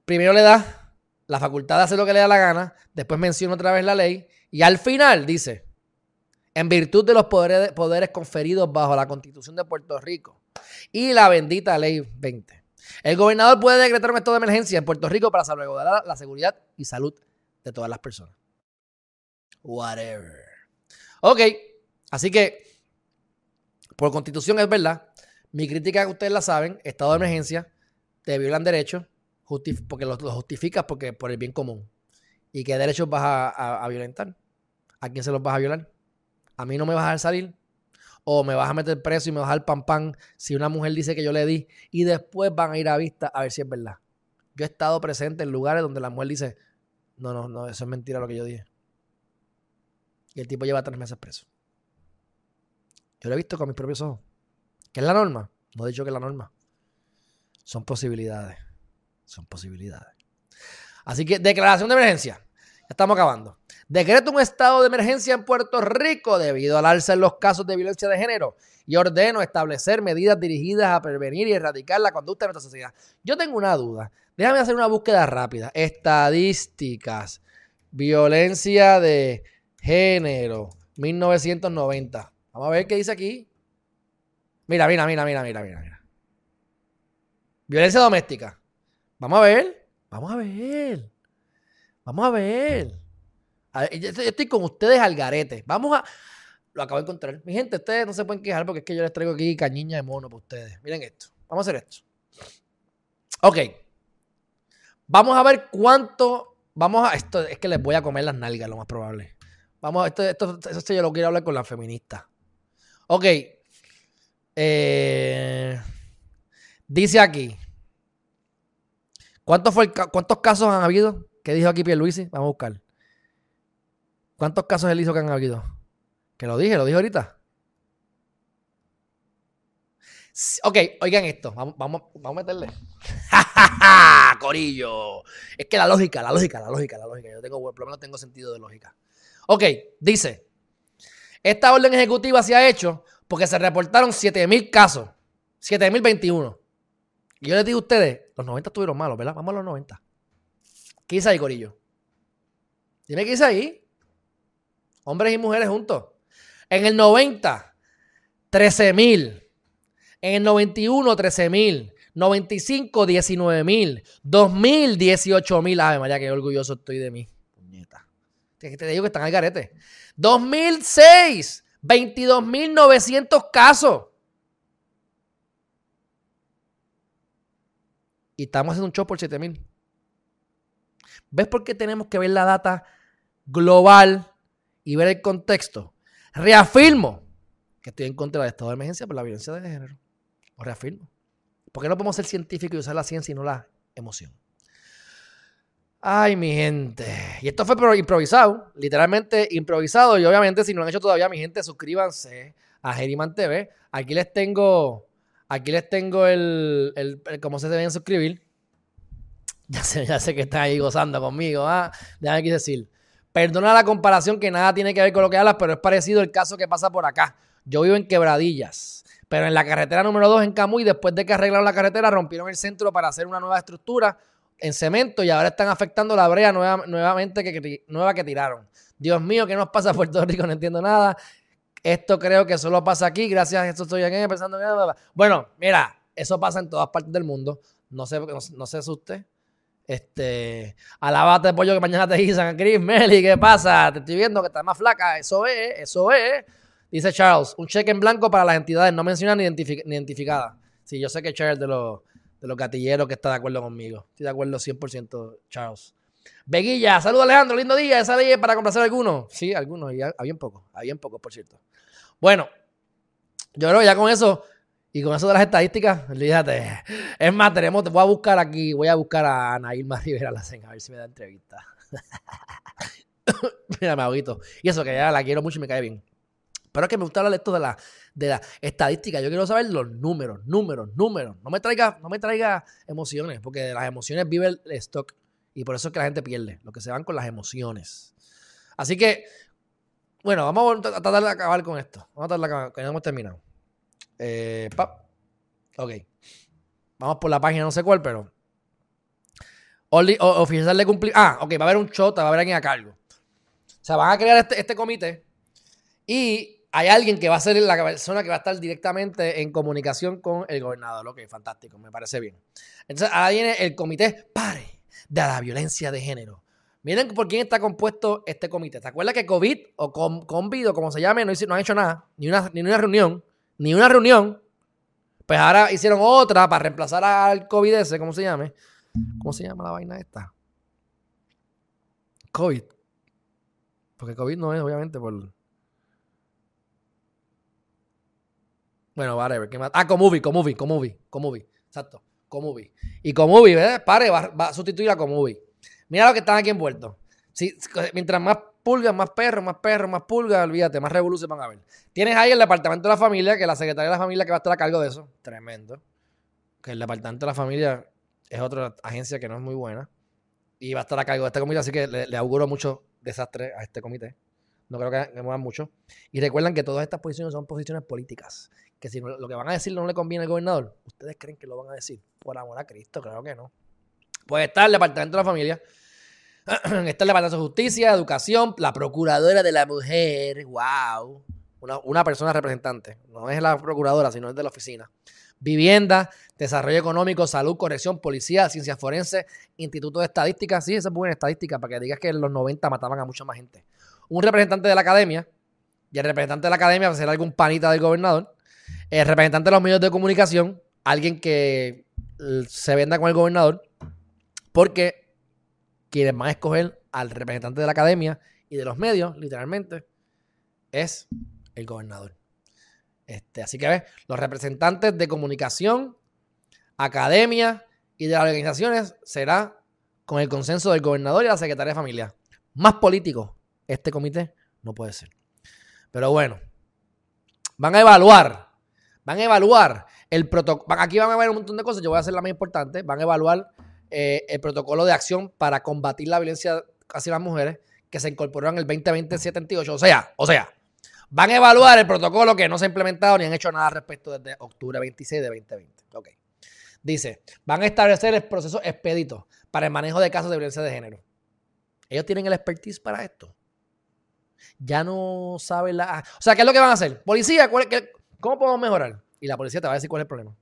primero le da la facultad de hacer lo que le da la gana, después menciona otra vez la ley y al final dice, en virtud de los poderes, poderes conferidos bajo la Constitución de Puerto Rico y la bendita ley 20. El gobernador puede decretar un estado de emergencia en Puerto Rico para salvaguardar la seguridad y salud de todas las personas. Whatever. Ok, así que por constitución es verdad. Mi crítica, ustedes la saben, estado de emergencia, te violan derechos, porque lo, justificas porque por el bien común. ¿Y qué derechos vas a, violentar? ¿A quién se los vas a violar? ¿A mí no me vas a dejar salir? ¿O me vas a meter preso y me vas a dar pan pan si una mujer dice que yo le di? Y después van a ir a vista a ver si es verdad. Yo he estado presente en lugares donde la mujer dice, no, no, no, eso es mentira lo que yo dije. Y el tipo lleva tres meses preso. Yo lo he visto con mis propios ojos. ¿Qué es la norma? No he dicho que es la norma. Son posibilidades son posibilidades. Así que declaración de emergencia. Ya estamos acabando. Decreto un estado de emergencia en Puerto Rico debido al alza en los casos de violencia de género y ordeno establecer medidas dirigidas a prevenir y erradicar la conducta de nuestra sociedad. Yo tengo una duda. Déjame hacer una búsqueda rápida. Estadísticas. Violencia de género. 1990. Vamos a ver qué dice aquí. Mira, mira, mira, mira, mira, mira. Violencia doméstica. Vamos a ver. Vamos a ver. Vamos a ver. yo estoy con ustedes al garete. Vamos a. Lo acabo de encontrar. Mi gente, ustedes no se pueden quejar porque es que yo les traigo aquí cañiña de mono para ustedes. Miren esto. Vamos a hacer esto. Ok. Vamos a ver cuánto. Vamos a. Esto es que les voy a comer las nalgas, lo más probable. Vamos a. Esto, esto, esto yo lo quiero hablar con la feminista. Ok. Eh, dice aquí. ¿Cuántos, fue ¿Cuántos casos han habido? ¿Qué dijo aquí Pierluisi? Vamos a buscar. ¿Cuántos casos él hizo que han habido? Que lo dije, lo dije ahorita. Ok, oigan esto. Vamos, vamos, vamos a meterle. Corillo. Es que la lógica, la lógica, la lógica, la lógica. Yo tengo, por lo menos tengo sentido de lógica. Ok, dice. Esta orden ejecutiva se ha hecho porque se reportaron 7.000 casos. 7.021. Y yo les digo a ustedes, los 90 estuvieron malos, ¿verdad? Vamos a los 90. ¿Qué hice ahí, Corillo? Dime qué hice ahí. Hombres y mujeres juntos. En el 90, 13 mil. En el 91, 13 mil. 95, 19 mil. 2000, 18 mil. Ay, María, qué orgulloso estoy de mí. Puñeta. Te, te digo que están al garete. 2006, 22.900 casos. Y estamos haciendo un show por 7000. ¿Ves por qué tenemos que ver la data global y ver el contexto? Reafirmo que estoy en contra del estado de emergencia por la violencia de género. Lo reafirmo. ¿Por qué no podemos ser científicos y usar la ciencia y no la emoción? Ay, mi gente. Y esto fue improvisado, literalmente improvisado. Y obviamente, si no lo han hecho todavía, mi gente, suscríbanse a Geriman TV. Aquí les tengo Aquí les tengo el, el, cómo se deben suscribir. Ya sé, ya sé que están ahí gozando conmigo. ¿ah? Déjame aquí decir. Perdona la comparación que nada tiene que ver con lo que hablas, pero es parecido el caso que pasa por acá. Yo vivo en Quebradillas, pero en la carretera número 2 en Camuy, después de que arreglaron la carretera, rompieron el centro para hacer una nueva estructura en cemento y ahora están afectando la brea nuevamente que, nueva que tiraron. Dios mío, ¿qué nos pasa a Puerto Rico? No entiendo nada. Esto creo que solo pasa aquí, gracias a esto estoy aquí pensando que... Bueno, mira, eso pasa en todas partes del mundo. No se, no, se asuste. Este, alabate pollo que mañana te dicen, Chris Meli, ¿qué pasa? Te estoy viendo que estás más flaca. Eso es, eso es. Dice Charles, un cheque en blanco para las entidades no mencionadas ni, identificadas. Sí, yo sé que Charles de los, de los gatilleros que está de acuerdo conmigo. Estoy de acuerdo 100%, Charles. Veguilla, saludos Alejandro, lindo día. ¿Esa ley para complacer a algunos? Sí, algunos, y había un poco, había un poco, por cierto. Bueno, yo creo que ya con eso y con eso de las estadísticas, fíjate. Es más, tenemos, te voy a buscar aquí, voy a buscar a Ana Irma Rivera Lacen, a ver si me da entrevista. Mira, me aguito. Y eso que ya la quiero mucho y me cae bien. Pero es que me gusta hablar esto de la, de estadística. Yo quiero saber los números, números, números. No me traiga, no me traiga emociones, porque de las emociones vive el stock. Y por eso es que la gente pierde, lo que se van con las emociones. Así que, bueno, vamos a tratar de acabar con esto. Vamos a tratar de acabar, que no hemos terminado. Eh, Ok. Vamos por la página, no sé cuál, pero. oficial de cumplir. Ah, ok, va a haber un chota, va a haber alguien a cargo. O sea, van a crear este, este comité y hay alguien que va a ser la persona que va a estar directamente en comunicación con el gobernador. Ok, fantástico, me parece bien. Entonces, ahora viene el comité PARE de la violencia de género. Miren por quién está compuesto este comité. ¿Te acuerdas que COVID o COVID o como se llame no, no ha hecho nada? Ni una, ni una reunión. Ni una reunión. Pues ahora hicieron otra para reemplazar al COVID ese, ¿cómo se llame? ¿Cómo se llama la vaina esta? COVID. Porque COVID no es, obviamente, por. Bueno, whatever. ¿Qué más? Ah, Comovie, Comovie, Comovie, Comovie. Exacto. Comovie. Y Comovie, ¿ves? Pare, va, a sustituir a Comovie. Mira lo que están aquí envueltos. Si, mientras más pulgas, más perros, más perros, más pulgas, olvídate, más revoluciones van a haber. Tienes ahí el departamento de la familia, que la secretaria de la familia que va a estar a cargo de eso. Tremendo. Que el departamento de la familia es otra agencia que no es muy buena. Y va a estar a cargo de este comité, así que le, auguro mucho desastre a este comité. No creo que, que muevan mucho. Y recuerden que todas estas posiciones son posiciones políticas que si lo que van a decir no le conviene al gobernador, ¿ustedes creen que lo van a decir? Por amor a Cristo, claro que no. Pues está el Departamento de la Familia, está el Departamento de Justicia, Educación, la Procuradora de la Mujer, wow, una, persona representante, no es la procuradora, sino es de la oficina. Vivienda, Desarrollo Económico, Salud, Corrección, Policía, Ciencias Forenses, Instituto de Estadística, sí, esa es buena estadística, para que digas que en los 90 mataban a mucha más gente. Un representante de la academia, y el representante de la academia va a ser algún panita del gobernador, el representante de los medios de comunicación, alguien que eh, se venda con el gobernador, porque quienes van a escoger al representante de la academia y de los medios, literalmente, es el gobernador. Este, así que ves, los representantes de comunicación, academia y de las organizaciones será con el consenso del gobernador y la secretaria de familia. Más político, este comité no puede ser. Pero bueno, van a evaluar Van a evaluar el protocolo. Aquí van a ver un montón de cosas. Yo voy a hacer la más importante. Van a evaluar eh, el protocolo de acción para combatir la violencia hacia las mujeres que se incorporó en el 2020-78. O sea, o sea, van a evaluar el protocolo que no se ha implementado ni han hecho nada al respecto desde octubre 26 de 2020. Ok. Dice, van a establecer el proceso expedito para el manejo de casos de violencia de género. Ellos tienen el expertise para esto. Ya no saben la... O sea, ¿qué es lo que van a hacer? Policía, ¿cuál, qué, ¿Cómo podemos mejorar? Y la policía te va a decir cuál es el problema.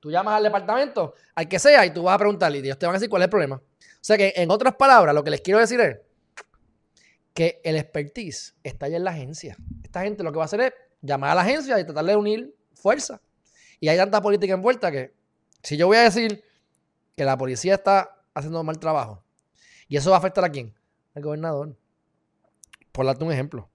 Tú llamas al departamento, al que sea, y tú vas a preguntarle y ellos te van a decir cuál es el problema. O sea que, en otras palabras, lo que les quiero decir es que el expertise está allá en la agencia. Esta gente lo que va a hacer es llamar a la agencia y tratar de unir fuerza. Y hay tanta política envuelta que si yo voy a decir que la policía está haciendo mal trabajo, y eso va a afectar a quién? Al gobernador. Por darte un ejemplo.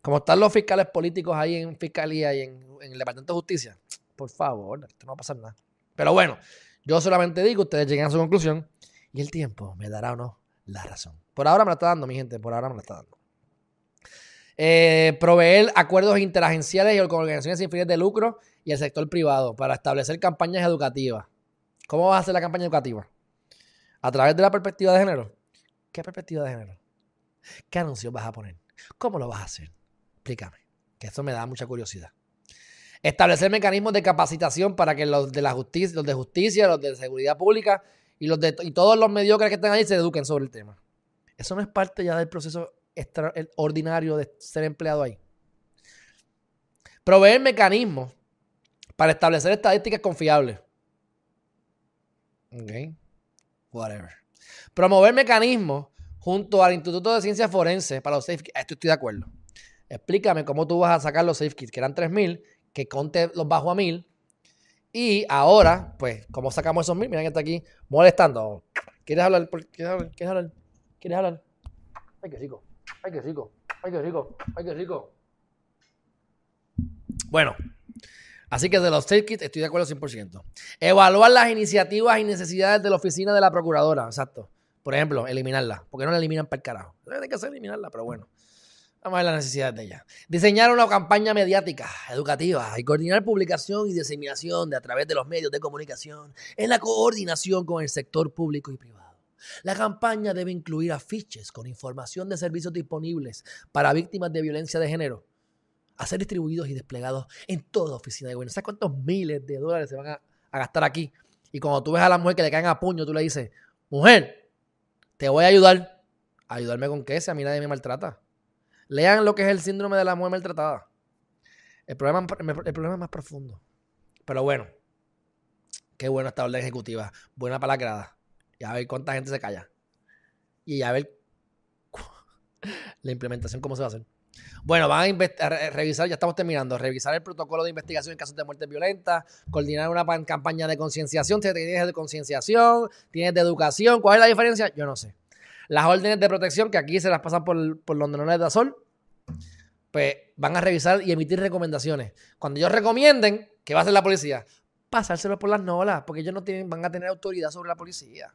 Como están los fiscales políticos ahí en fiscalía y en, el Departamento de Justicia, por favor, esto no va a pasar nada. Pero bueno, yo solamente digo, ustedes lleguen a su conclusión y el tiempo me dará o no la razón. Por ahora me la está dando, mi gente, por ahora me la está dando. Eh, proveer acuerdos interagenciales y con organizaciones sin fines de lucro y el sector privado para establecer campañas educativas. ¿Cómo vas a hacer la campaña educativa? A través de la perspectiva de género. ¿Qué perspectiva de género? ¿Qué anuncios vas a poner? ¿Cómo lo vas a hacer? Explícame, que eso me da mucha curiosidad. Establecer mecanismos de capacitación para que los de la justicia, los de justicia, los de seguridad pública y los de y todos los mediocres que estén ahí se eduquen sobre el tema. Eso no es parte ya del proceso ordinario de ser empleado ahí. Proveer mecanismos para establecer estadísticas confiables. Ok. Whatever. Promover mecanismos junto al Instituto de Ciencias Forenses para los safe kits. Esto estoy de acuerdo. Explícame cómo tú vas a sacar los safe kits, que eran 3.000, que conte los bajo a 1.000. Y ahora, pues, ¿cómo sacamos esos 1.000? Miren que está aquí molestando. ¿Quieres hablar? ¿Quieres hablar? ¿Quieres hablar? ¿Quieres hablar? Ay, qué rico. Ay, qué rico. Ay, qué rico. Ay, qué rico. Bueno, así que de los safe kits estoy de acuerdo 100%. Evaluar las iniciativas y necesidades de la oficina de la procuradora. Exacto. Por ejemplo, eliminarla. Porque no la eliminan para el carajo. Tienen que hacer eliminarla, pero bueno. Vamos a ver las necesidades de ella. Diseñar una campaña mediática, educativa y coordinar publicación y diseminación de a través de los medios de comunicación en la coordinación con el sector público y privado. La campaña debe incluir afiches con información de servicios disponibles para víctimas de violencia de género a ser distribuidos y desplegados en toda oficina de gobierno. ¿Sabes cuántos miles de dólares se van a, gastar aquí? Y cuando tú ves a la mujer que le caen a puño, tú le dices, mujer, te voy a ayudar. ¿Ayudarme con qué? Si a mí nadie me maltrata. Lean lo que es el síndrome de la mujer maltratada. El problema, el problema es más profundo. Pero bueno, qué bueno esta orden ejecutiva. Buena para la grada. Y a ver cuánta gente se calla. Y a ver la implementación, cómo se va a hacer. Bueno, van a, revisar, ya estamos terminando, revisar el protocolo de investigación en casos de muerte violenta, coordinar una campaña de concienciación. Tienes de concienciación, tienes de educación. ¿Cuál es la diferencia? Yo no sé. Las órdenes de protección, que aquí se las pasan por, por los de Azul, pues van a revisar y emitir recomendaciones. Cuando ellos recomienden, ¿qué va a hacer la policía? Pasárselo por las nolas, porque ellos no tienen, van a tener autoridad sobre la policía.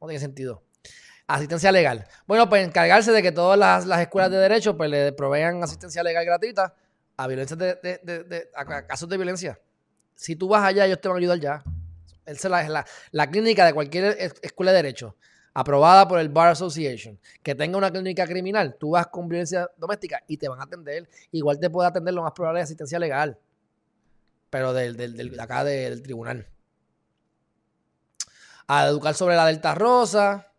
No tiene sentido. Asistencia legal. Bueno, pues encargarse de que todas las, escuelas de derecho pues le provean asistencia legal gratuita a violencia de, a casos de violencia. Si tú vas allá, ellos te van a ayudar ya. Es la, la, clínica de cualquier escuela de derecho aprobada por el Bar Association, que tenga una clínica criminal, tú vas con violencia doméstica y te van a atender. Igual te puede atender lo más probable de asistencia legal, pero del, del, acá del tribunal. A educar sobre la Delta Rosa,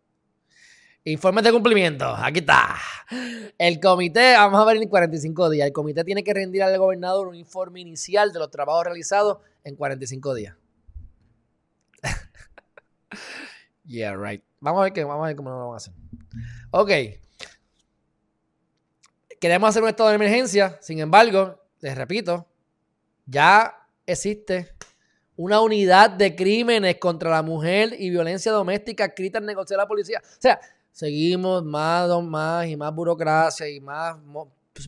Informes de cumplimiento. Aquí está. El comité, vamos a ver en 45 días. El comité tiene que rendir al gobernador un informe inicial de los trabajos realizados en 45 días. yeah, right. Vamos a ver qué, vamos a ver cómo lo vamos a hacer. Ok. Queremos hacer un estado de emergencia. Sin embargo, les repito, ya existe una unidad de crímenes contra la mujer y violencia doméstica escrita en negociar la policía. O sea, seguimos más, más y más burocracia y más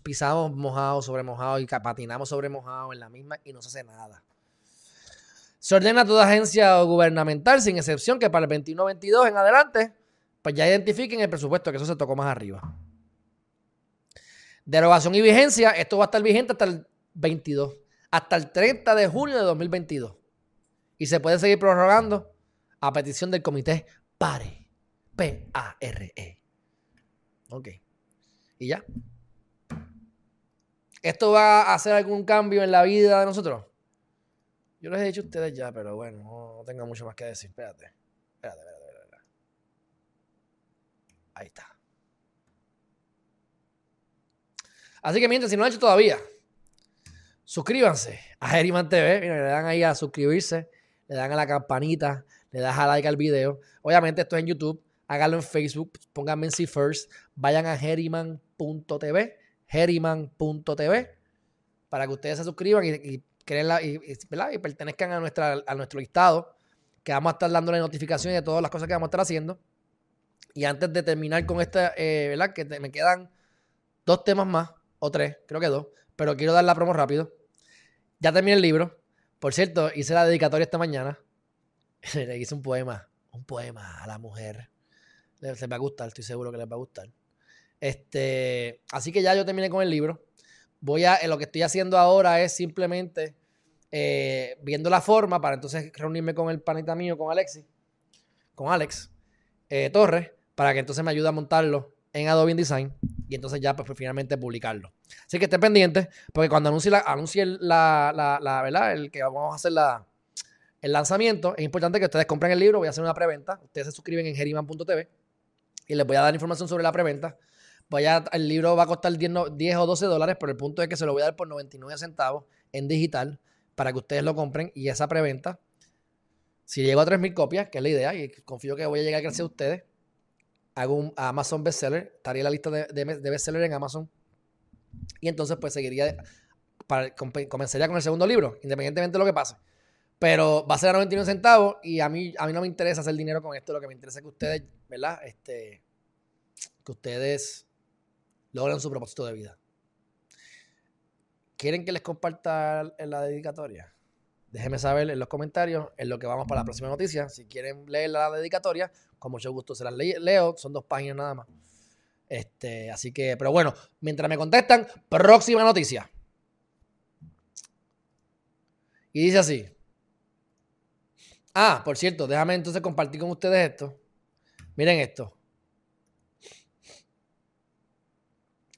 pisamos mojado sobre mojado y patinamos sobre mojado en la misma y no se hace nada. Se ordena a toda agencia gubernamental, sin excepción, que para el 21-22 en adelante, pues ya identifiquen el presupuesto, que eso se tocó más arriba. Derogación y vigencia, esto va a estar vigente hasta el 22, hasta el 30 de junio de 2022. Y se puede seguir prorrogando a petición del comité PARE. P-A-R-E. Ok. Y ya. ¿Esto va a hacer algún cambio en la vida de nosotros? Yo les he dicho a ustedes ya, pero bueno, no, tengo mucho más que decir. Espérate. Espérate, espérate, espérate. Ahí está. Así que mientras, si no lo han hecho todavía, suscríbanse a Geriman TV. Mira, le dan ahí a suscribirse, le dan a la campanita, le das a like al video. Obviamente esto es en YouTube háganlo en Facebook, pónganme en C First, vayan a heriman.tv, heriman.tv, para que ustedes se suscriban y, y, pertenezcan a, nuestra, a nuestro listado, que vamos a estar dándole notificaciones de todas las cosas que vamos a estar haciendo. Y antes de terminar con esta, eh, ¿verdad? Que me quedan dos temas más, o tres, creo que dos, pero quiero dar la promo rápido. Ya terminé el libro. Por cierto, hice la dedicatoria esta mañana. Le hice un poema, un poema a la mujer les, va a gustar, estoy seguro que les va a gustar. Este, así que ya yo terminé con el libro. Voy a, eh, lo que estoy haciendo ahora es simplemente eh, viendo la forma para entonces reunirme con el panita mío, con Alexis, con Alex eh, Torres, para que entonces me ayude a montarlo en Adobe InDesign y entonces ya pues, finalmente publicarlo. Así que estén pendientes porque cuando anuncie, la, anuncie la, la, ¿verdad? El que vamos a hacer la, el lanzamiento, es importante que ustedes compren el libro, voy a hacer una preventa, ustedes se suscriben en geriman.tv y les voy a dar información sobre la preventa. Vaya, el libro va a costar 10, 10 o 12 dólares, pero el punto es que se lo voy a dar por 99 centavos en digital para que ustedes lo compren y esa preventa, si llego a 3.000 copias, que es la idea, y confío que voy a llegar gracias a ustedes, hago un Amazon bestseller, estaría en la lista de, de, bestseller en Amazon. Y entonces, pues seguiría, para, comenzaría con el segundo libro, independientemente de lo que pase. Pero va a ser a 99 centavos y a mí, a mí no me interesa hacer dinero con esto. Lo que me interesa es que ustedes, ¿verdad? Este, que ustedes logren su propósito de vida. ¿Quieren que les comparta en la dedicatoria? Déjenme saber en los comentarios en lo que vamos para la próxima noticia. Si quieren leer la dedicatoria, con mucho gusto se las leo. Son dos páginas nada más. Este, así que, pero bueno, mientras me contestan, próxima noticia. Y dice así. Ah, por cierto, déjame entonces compartir con ustedes esto. Miren esto.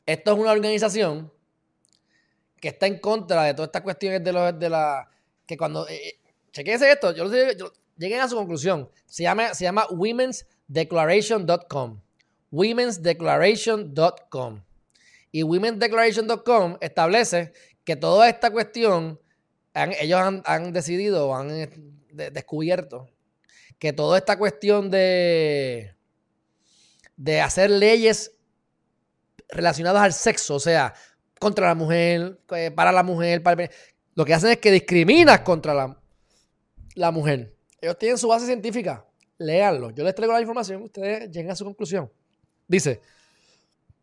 Esto es una organización que está en contra de todas estas cuestiones de, los, de la que cuando... Eh, eh chequense esto, yo, yo, lleguen a su conclusión. Se llama, se llama womensdeclaration.com. Womensdeclaration.com. Y womensdeclaration.com establece que toda esta cuestión, ellos han, decidido, han eh, descubierto, que toda esta cuestión de, de hacer leyes relacionadas al sexo, o sea, contra la mujer, eh, para la mujer, para lo que hacen es que discriminas contra la, la mujer. Ellos tienen su base científica. Léanlo. Yo les traigo la información, ustedes lleguen a su conclusión. Dice,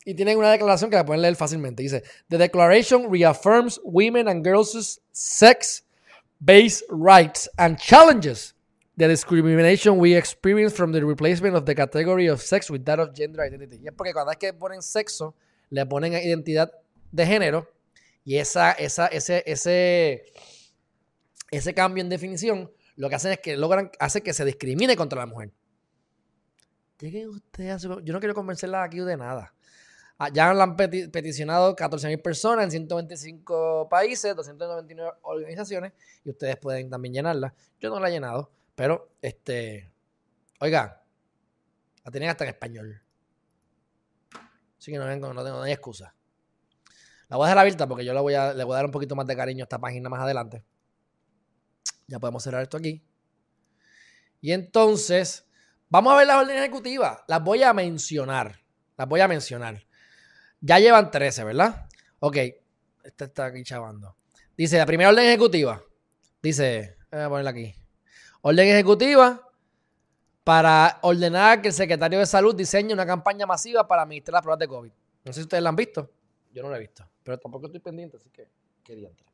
y tienen una declaración que la pueden leer fácilmente. Dice, The Declaration reaffirms women and girls' sex-based rights and challenges the discrimination we experience from the replacement of the category of sex with that of gender identity. Y es porque cuando es que ponen sexo, le ponen identidad de género y esa, esa, ese, ese, ese cambio en definición lo que hacen es que logran, hace que se discrimine contra la mujer. Lleguen ustedes Yo no quiero convencerla aquí de nada. Ah, ya la han peticionado 14.000 personas en 125 países, 299 organizaciones, y ustedes pueden también llenarla. Yo no la he llenado, pero este. Oiga, la tienen hasta en español. Así que no, vengo, no, tengo, no hay excusa. La voy a dejar abierta porque yo le voy, a, le voy a dar un poquito más de cariño a esta página más adelante. Ya podemos cerrar esto aquí. Y entonces, vamos a ver las órdenes ejecutivas. Las voy a mencionar. Las voy a mencionar. Ya llevan 13, ¿verdad? Ok. Este está aquí chavando. Dice, la primera orden ejecutiva. Dice, voy a ponerla aquí. Orden ejecutiva para ordenar que el secretario de salud diseñe una campaña masiva para administrar las pruebas de COVID. No sé si ustedes la han visto. Yo no la he visto. Pero tampoco estoy pendiente, así que qué diantre.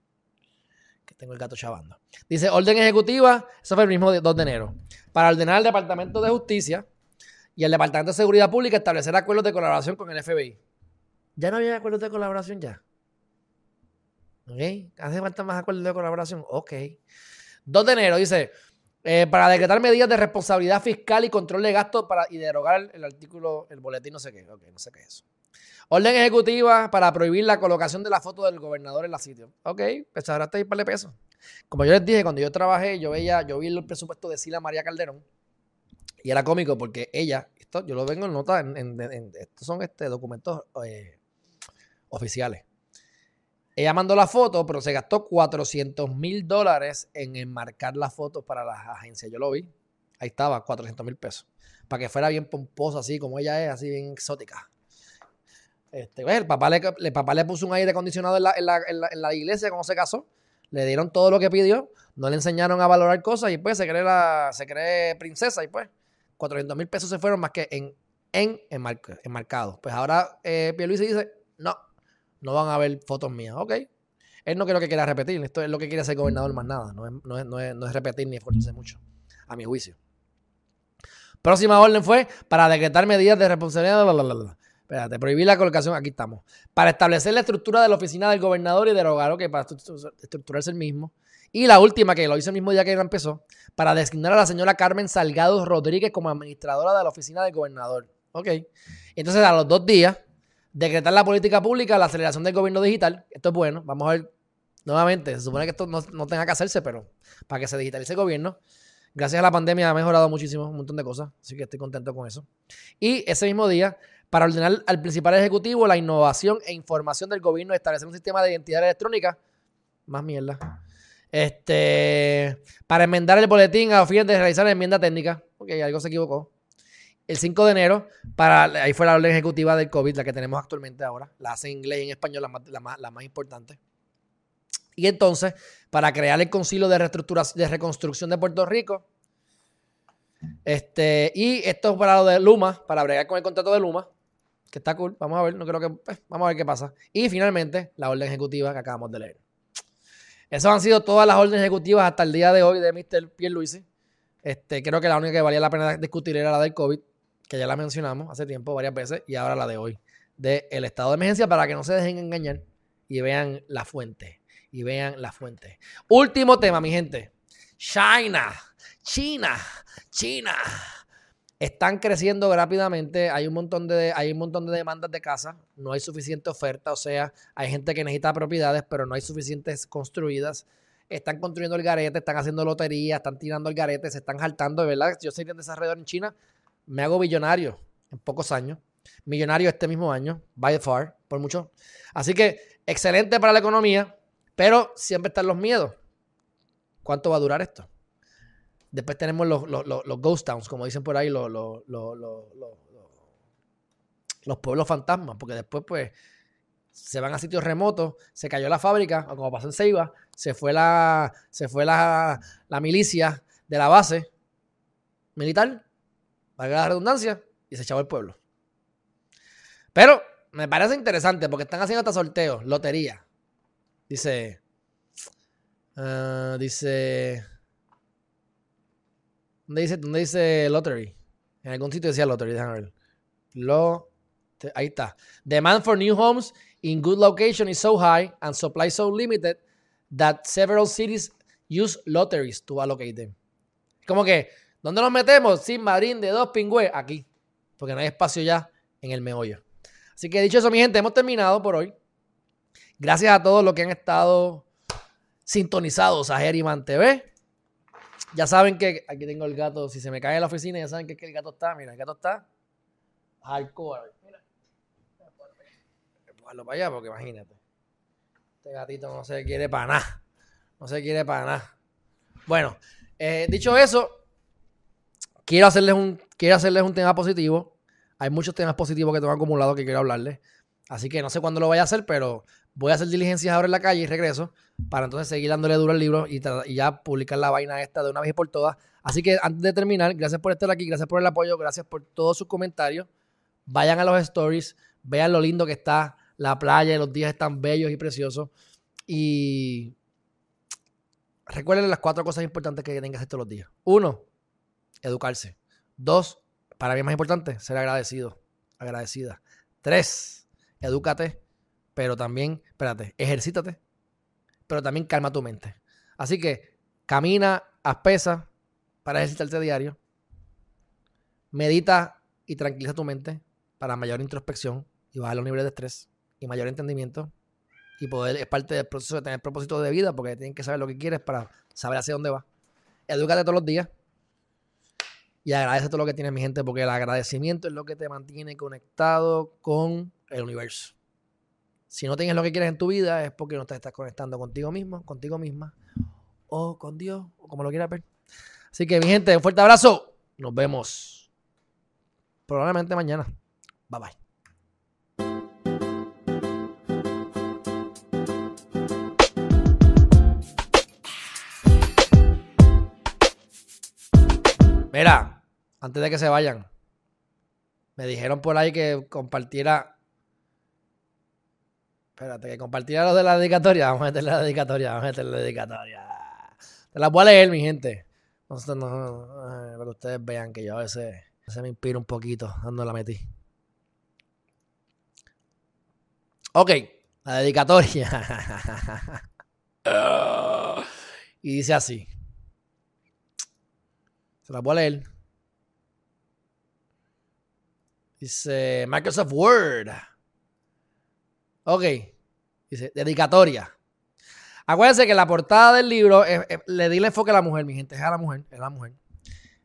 Que tengo el gato chavando. Dice, orden ejecutiva, eso fue el mismo 2 de enero. Para ordenar al Departamento de Justicia y el Departamento de Seguridad Pública establecer acuerdos de colaboración con el FBI. ¿Ya no había acuerdos de colaboración ya? ¿Ok? ¿Hace falta más acuerdos de colaboración? Ok. 2 de enero dice, eh, para decretar medidas de responsabilidad fiscal y control de gastos para, y derogar el artículo, el boletín, no sé qué. Ok, no sé qué es eso. Orden ejecutiva para prohibir la colocación de la foto del gobernador en la sitio. Ok, pues ahora está ahí para pesos. Como yo les dije, cuando yo trabajé, yo veía, yo vi el presupuesto de Sila María Calderón. Y era cómico porque ella, esto yo lo vengo en nota, en, estos son este, documentos eh, oficiales. Ella mandó la foto, pero se gastó 400 mil dólares en enmarcar las fotos para las agencias. Yo lo vi. Ahí estaba, 400 mil pesos. Para que fuera bien pomposa, así como ella es, así bien exótica. Este, pues, el, papá le, papá le puso un aire acondicionado en la, en, la, en, la, iglesia cuando se casó. Le dieron todo lo que pidió. No le enseñaron a valorar cosas y pues se cree, la, se cree princesa y pues 400 mil pesos se fueron más que en, en enmarcados. Pues ahora eh, Pierluisi dice, no, no van a ver fotos mías. Ok. Él no creo que quiera repetir. Esto es lo que quiere ser gobernador más nada. No es, no es, repetir ni esforzarse mucho, a mi juicio. Próxima orden fue para decretar medidas de responsabilidad. Espérate, prohibir la colocación, aquí estamos. Para establecer la estructura de la oficina del gobernador y derogar, ok, para estructurarse el mismo. Y la última, que lo hizo el mismo día que empezó, para designar a la señora Carmen Salgado Rodríguez como administradora de la oficina del gobernador. Ok. Entonces, a los dos días, decretar la política pública, la aceleración del gobierno digital. Esto es bueno. Vamos a ver nuevamente. Se supone que esto no, no tenga que hacerse, pero para que se digitalice el gobierno. Gracias a la pandemia ha mejorado muchísimo, un montón de cosas. Así que estoy contento con eso. Y ese mismo día, para ordenar al principal ejecutivo la innovación e información del gobierno, establecer un sistema de identidad electrónica. Más mierda. Este, para enmendar el boletín a fin de realizar la enmienda técnica. Ok, algo se equivocó. El 5 de enero, para, ahí fue la orden ejecutiva del COVID, la que tenemos actualmente ahora. La hace en inglés y en español, la más, importante. Y entonces, para crear el concilio de, reestructuración, de reconstrucción de Puerto Rico, este, y esto es para lo de Luma, para bregar con el contrato de Luma, que está cool. Vamos a ver, no creo que. Pues, vamos a ver qué pasa. Y finalmente, la orden ejecutiva que acabamos de leer. Esas han sido todas las órdenes ejecutivas hasta el día de hoy de Mr. Pierluisi. Este, creo que la única que valía la pena discutir era la del COVID, que ya la mencionamos hace tiempo varias veces, y ahora la de hoy, del estado de emergencia, para que no se dejen engañar y vean la fuente. Y vean la fuente. Último tema, mi gente. China. China. China están creciendo rápidamente, hay un montón de, hay un montón de demandas de casa, no hay suficiente oferta, o sea, hay gente que necesita propiedades, pero no hay suficientes construidas. Están construyendo el garete, están haciendo lotería, están tirando el garete, se están jaltando, verdad. Yo soy un desarrollador en China, me hago billonario en pocos años. Millonario este mismo año, by far, por mucho. Así que excelente para la economía, pero siempre están los miedos. ¿Cuánto va a durar esto? Después tenemos los, ghost towns, como dicen por ahí, los, los pueblos fantasmas, porque después pues se van a sitios remotos, se cayó la fábrica, o como pasó en Ceiba, se fue la, se fue la, milicia de la base militar, valga la redundancia, y se echó el pueblo. Pero me parece interesante porque están haciendo hasta sorteos, lotería. Dice, ah, dice, ¿Dónde dice, dónde dice lottery? En algún sitio decía lottery, déjame ver. Lo, ahí está. Demand for new homes in good location is so high and supply so limited that several cities use lotteries to allocate them. Como que, ¿dónde nos metemos? Sin Madrid de dos pingües, aquí. Porque no hay espacio ya en el meollo. Así que dicho eso, mi gente, hemos terminado por hoy. Gracias a todos los que han estado sintonizados a Geriman TV. Ya saben que aquí tengo el gato. Si se me cae en la oficina, ya saben que, que el gato está. Mira, el gato está hardcore. Mira. Empujarlo para allá porque imagínate. Este gatito no se quiere para nada. No se quiere para nada. Bueno, eh, dicho eso, quiero hacerles, un, quiero hacerles un tema positivo. Hay muchos temas positivos que tengo acumulados que quiero hablarles. Así que no sé cuándo lo voy a hacer, pero voy a hacer diligencias ahora en la calle y regreso para entonces seguir dándole duro al libro y, ya publicar la vaina esta de una vez y por todas. Así que antes de terminar, gracias por estar aquí, gracias por el apoyo, gracias por todos sus comentarios. Vayan a los stories, vean lo lindo que está la playa, los días están bellos y preciosos. Y recuerden las cuatro cosas importantes que tienen que todos los días. Uno, educarse. Dos, para mí es más importante, ser agradecido, agradecida. Tres, edúcate pero también, espérate, ejercítate, pero también calma tu mente. Así que camina, haz pesas para ejercitarte diario, medita y tranquiliza tu mente para mayor introspección y bajar los niveles de estrés y mayor entendimiento y poder, es parte del proceso de tener propósito de vida porque tienes que saber lo que quieres para saber hacia dónde vas. Edúcate todos los días y agradece todo lo que tienes, mi gente, porque el agradecimiento es lo que te mantiene conectado con el universo. Si no tienes lo que quieres en tu vida es porque no te estás conectando contigo mismo, contigo misma, o con Dios, o como lo quieras ver. Así que, mi gente, un fuerte abrazo. Nos vemos probablemente mañana. Bye bye. Mira, antes de que se vayan, me dijeron por ahí que compartiera Espérate, que compartiera lo de la dedicatoria. Vamos a meterle la dedicatoria, vamos a meterle la dedicatoria. Te la voy a leer, mi gente. No, no, para que ustedes vean que yo a veces, me inspiro un poquito dando la metí. Ok, la dedicatoria. y dice así. Se la voy a leer. Dice Microsoft Word. Ok. Dice, dedicatoria. Acuérdense que la portada del libro le di el enfoque a la mujer, mi gente, es a la mujer, es a la mujer.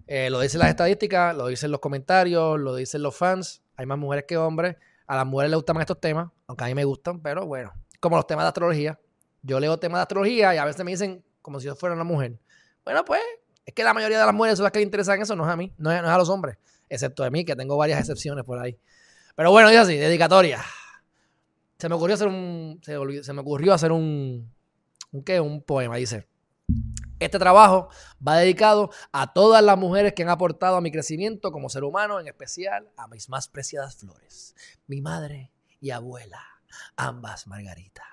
Eh, lo dicen las estadísticas, lo dicen los comentarios, lo dicen los fans. Hay más mujeres que hombres. A las mujeres les gustan más estos temas, aunque a mí me gustan, pero bueno, como los temas de astrología. Yo leo temas de astrología y a veces me dicen como si yo fuera una mujer. Bueno, pues es que la mayoría de las mujeres son las que les interesan eso, no es a mí, no es, a los hombres, excepto a mí, que tengo varias excepciones por ahí. Pero bueno, dice así, dedicatoria. Se me ocurrió hacer un. Se, me ocurrió hacer un. ¿Un qué? Un poema, dice. Este trabajo va dedicado a todas las mujeres que han aportado a mi crecimiento como ser humano, en especial a mis más preciadas flores, mi madre y abuela, ambas Margaritas.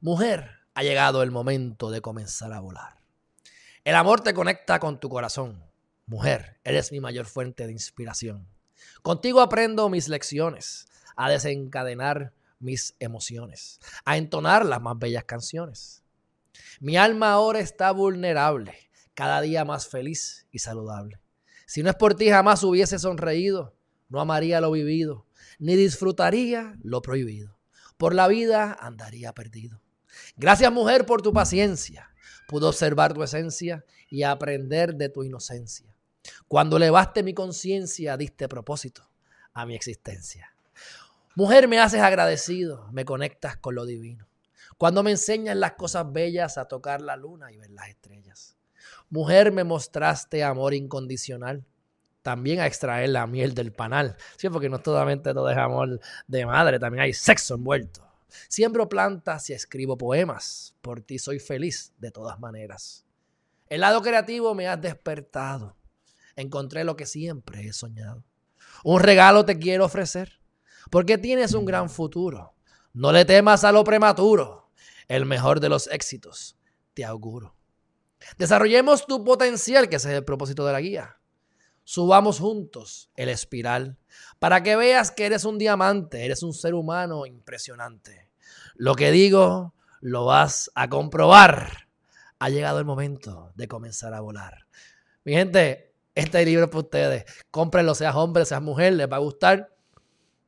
Mujer, ha llegado el momento de comenzar a volar. El amor te conecta con tu corazón. Mujer, eres mi mayor fuente de inspiración. Contigo aprendo mis lecciones, a desencadenar mis emociones, a entonar las más bellas canciones. Mi alma ahora está vulnerable, cada día más feliz y saludable. Si no es por ti jamás hubiese sonreído, no amaría lo vivido, ni disfrutaría lo prohibido. Por la vida andaría perdido. Gracias mujer por tu paciencia. Pude observar tu esencia y aprender de tu inocencia. Cuando elevaste mi conciencia, diste propósito a mi existencia. Mujer, me haces agradecido, me conectas con lo divino. Cuando me enseñas las cosas bellas a tocar la luna y ver las estrellas. Mujer, me mostraste amor incondicional. También a extraer la miel del panal. Sí, porque no solamente todo es amor de madre, también hay sexo envuelto. Siembro plantas y escribo poemas. Por ti soy feliz de todas maneras. El lado creativo me has despertado. Encontré lo que siempre he soñado. Un regalo te quiero ofrecer, porque tienes un gran futuro. No le temas a lo prematuro el mejor de los éxitos, te auguro. Desarrollemos tu potencial, que ese es el propósito de la guía. Subamos juntos el espiral para que veas que eres un diamante, eres un ser humano impresionante. Lo que digo, lo vas a comprobar. Ha llegado el momento de comenzar a volar. Mi gente, este libro es para ustedes. Cómprenlo, seas hombre, seas mujer, les va a gustar.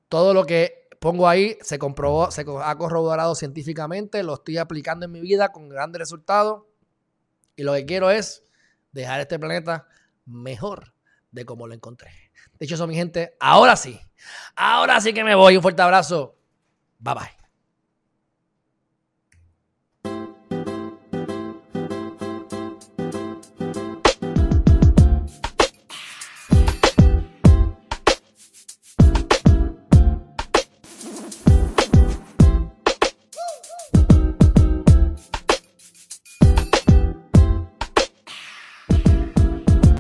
Todo lo que pongo ahí, se comprobó, se ha corroborado científicamente, lo estoy aplicando en mi vida con grandes resultados. Y lo que quiero es dejar este planeta mejor de como lo encontré. De hecho, eso, mi gente, ahora sí, ahora sí que me voy. Un fuerte abrazo. Bye bye.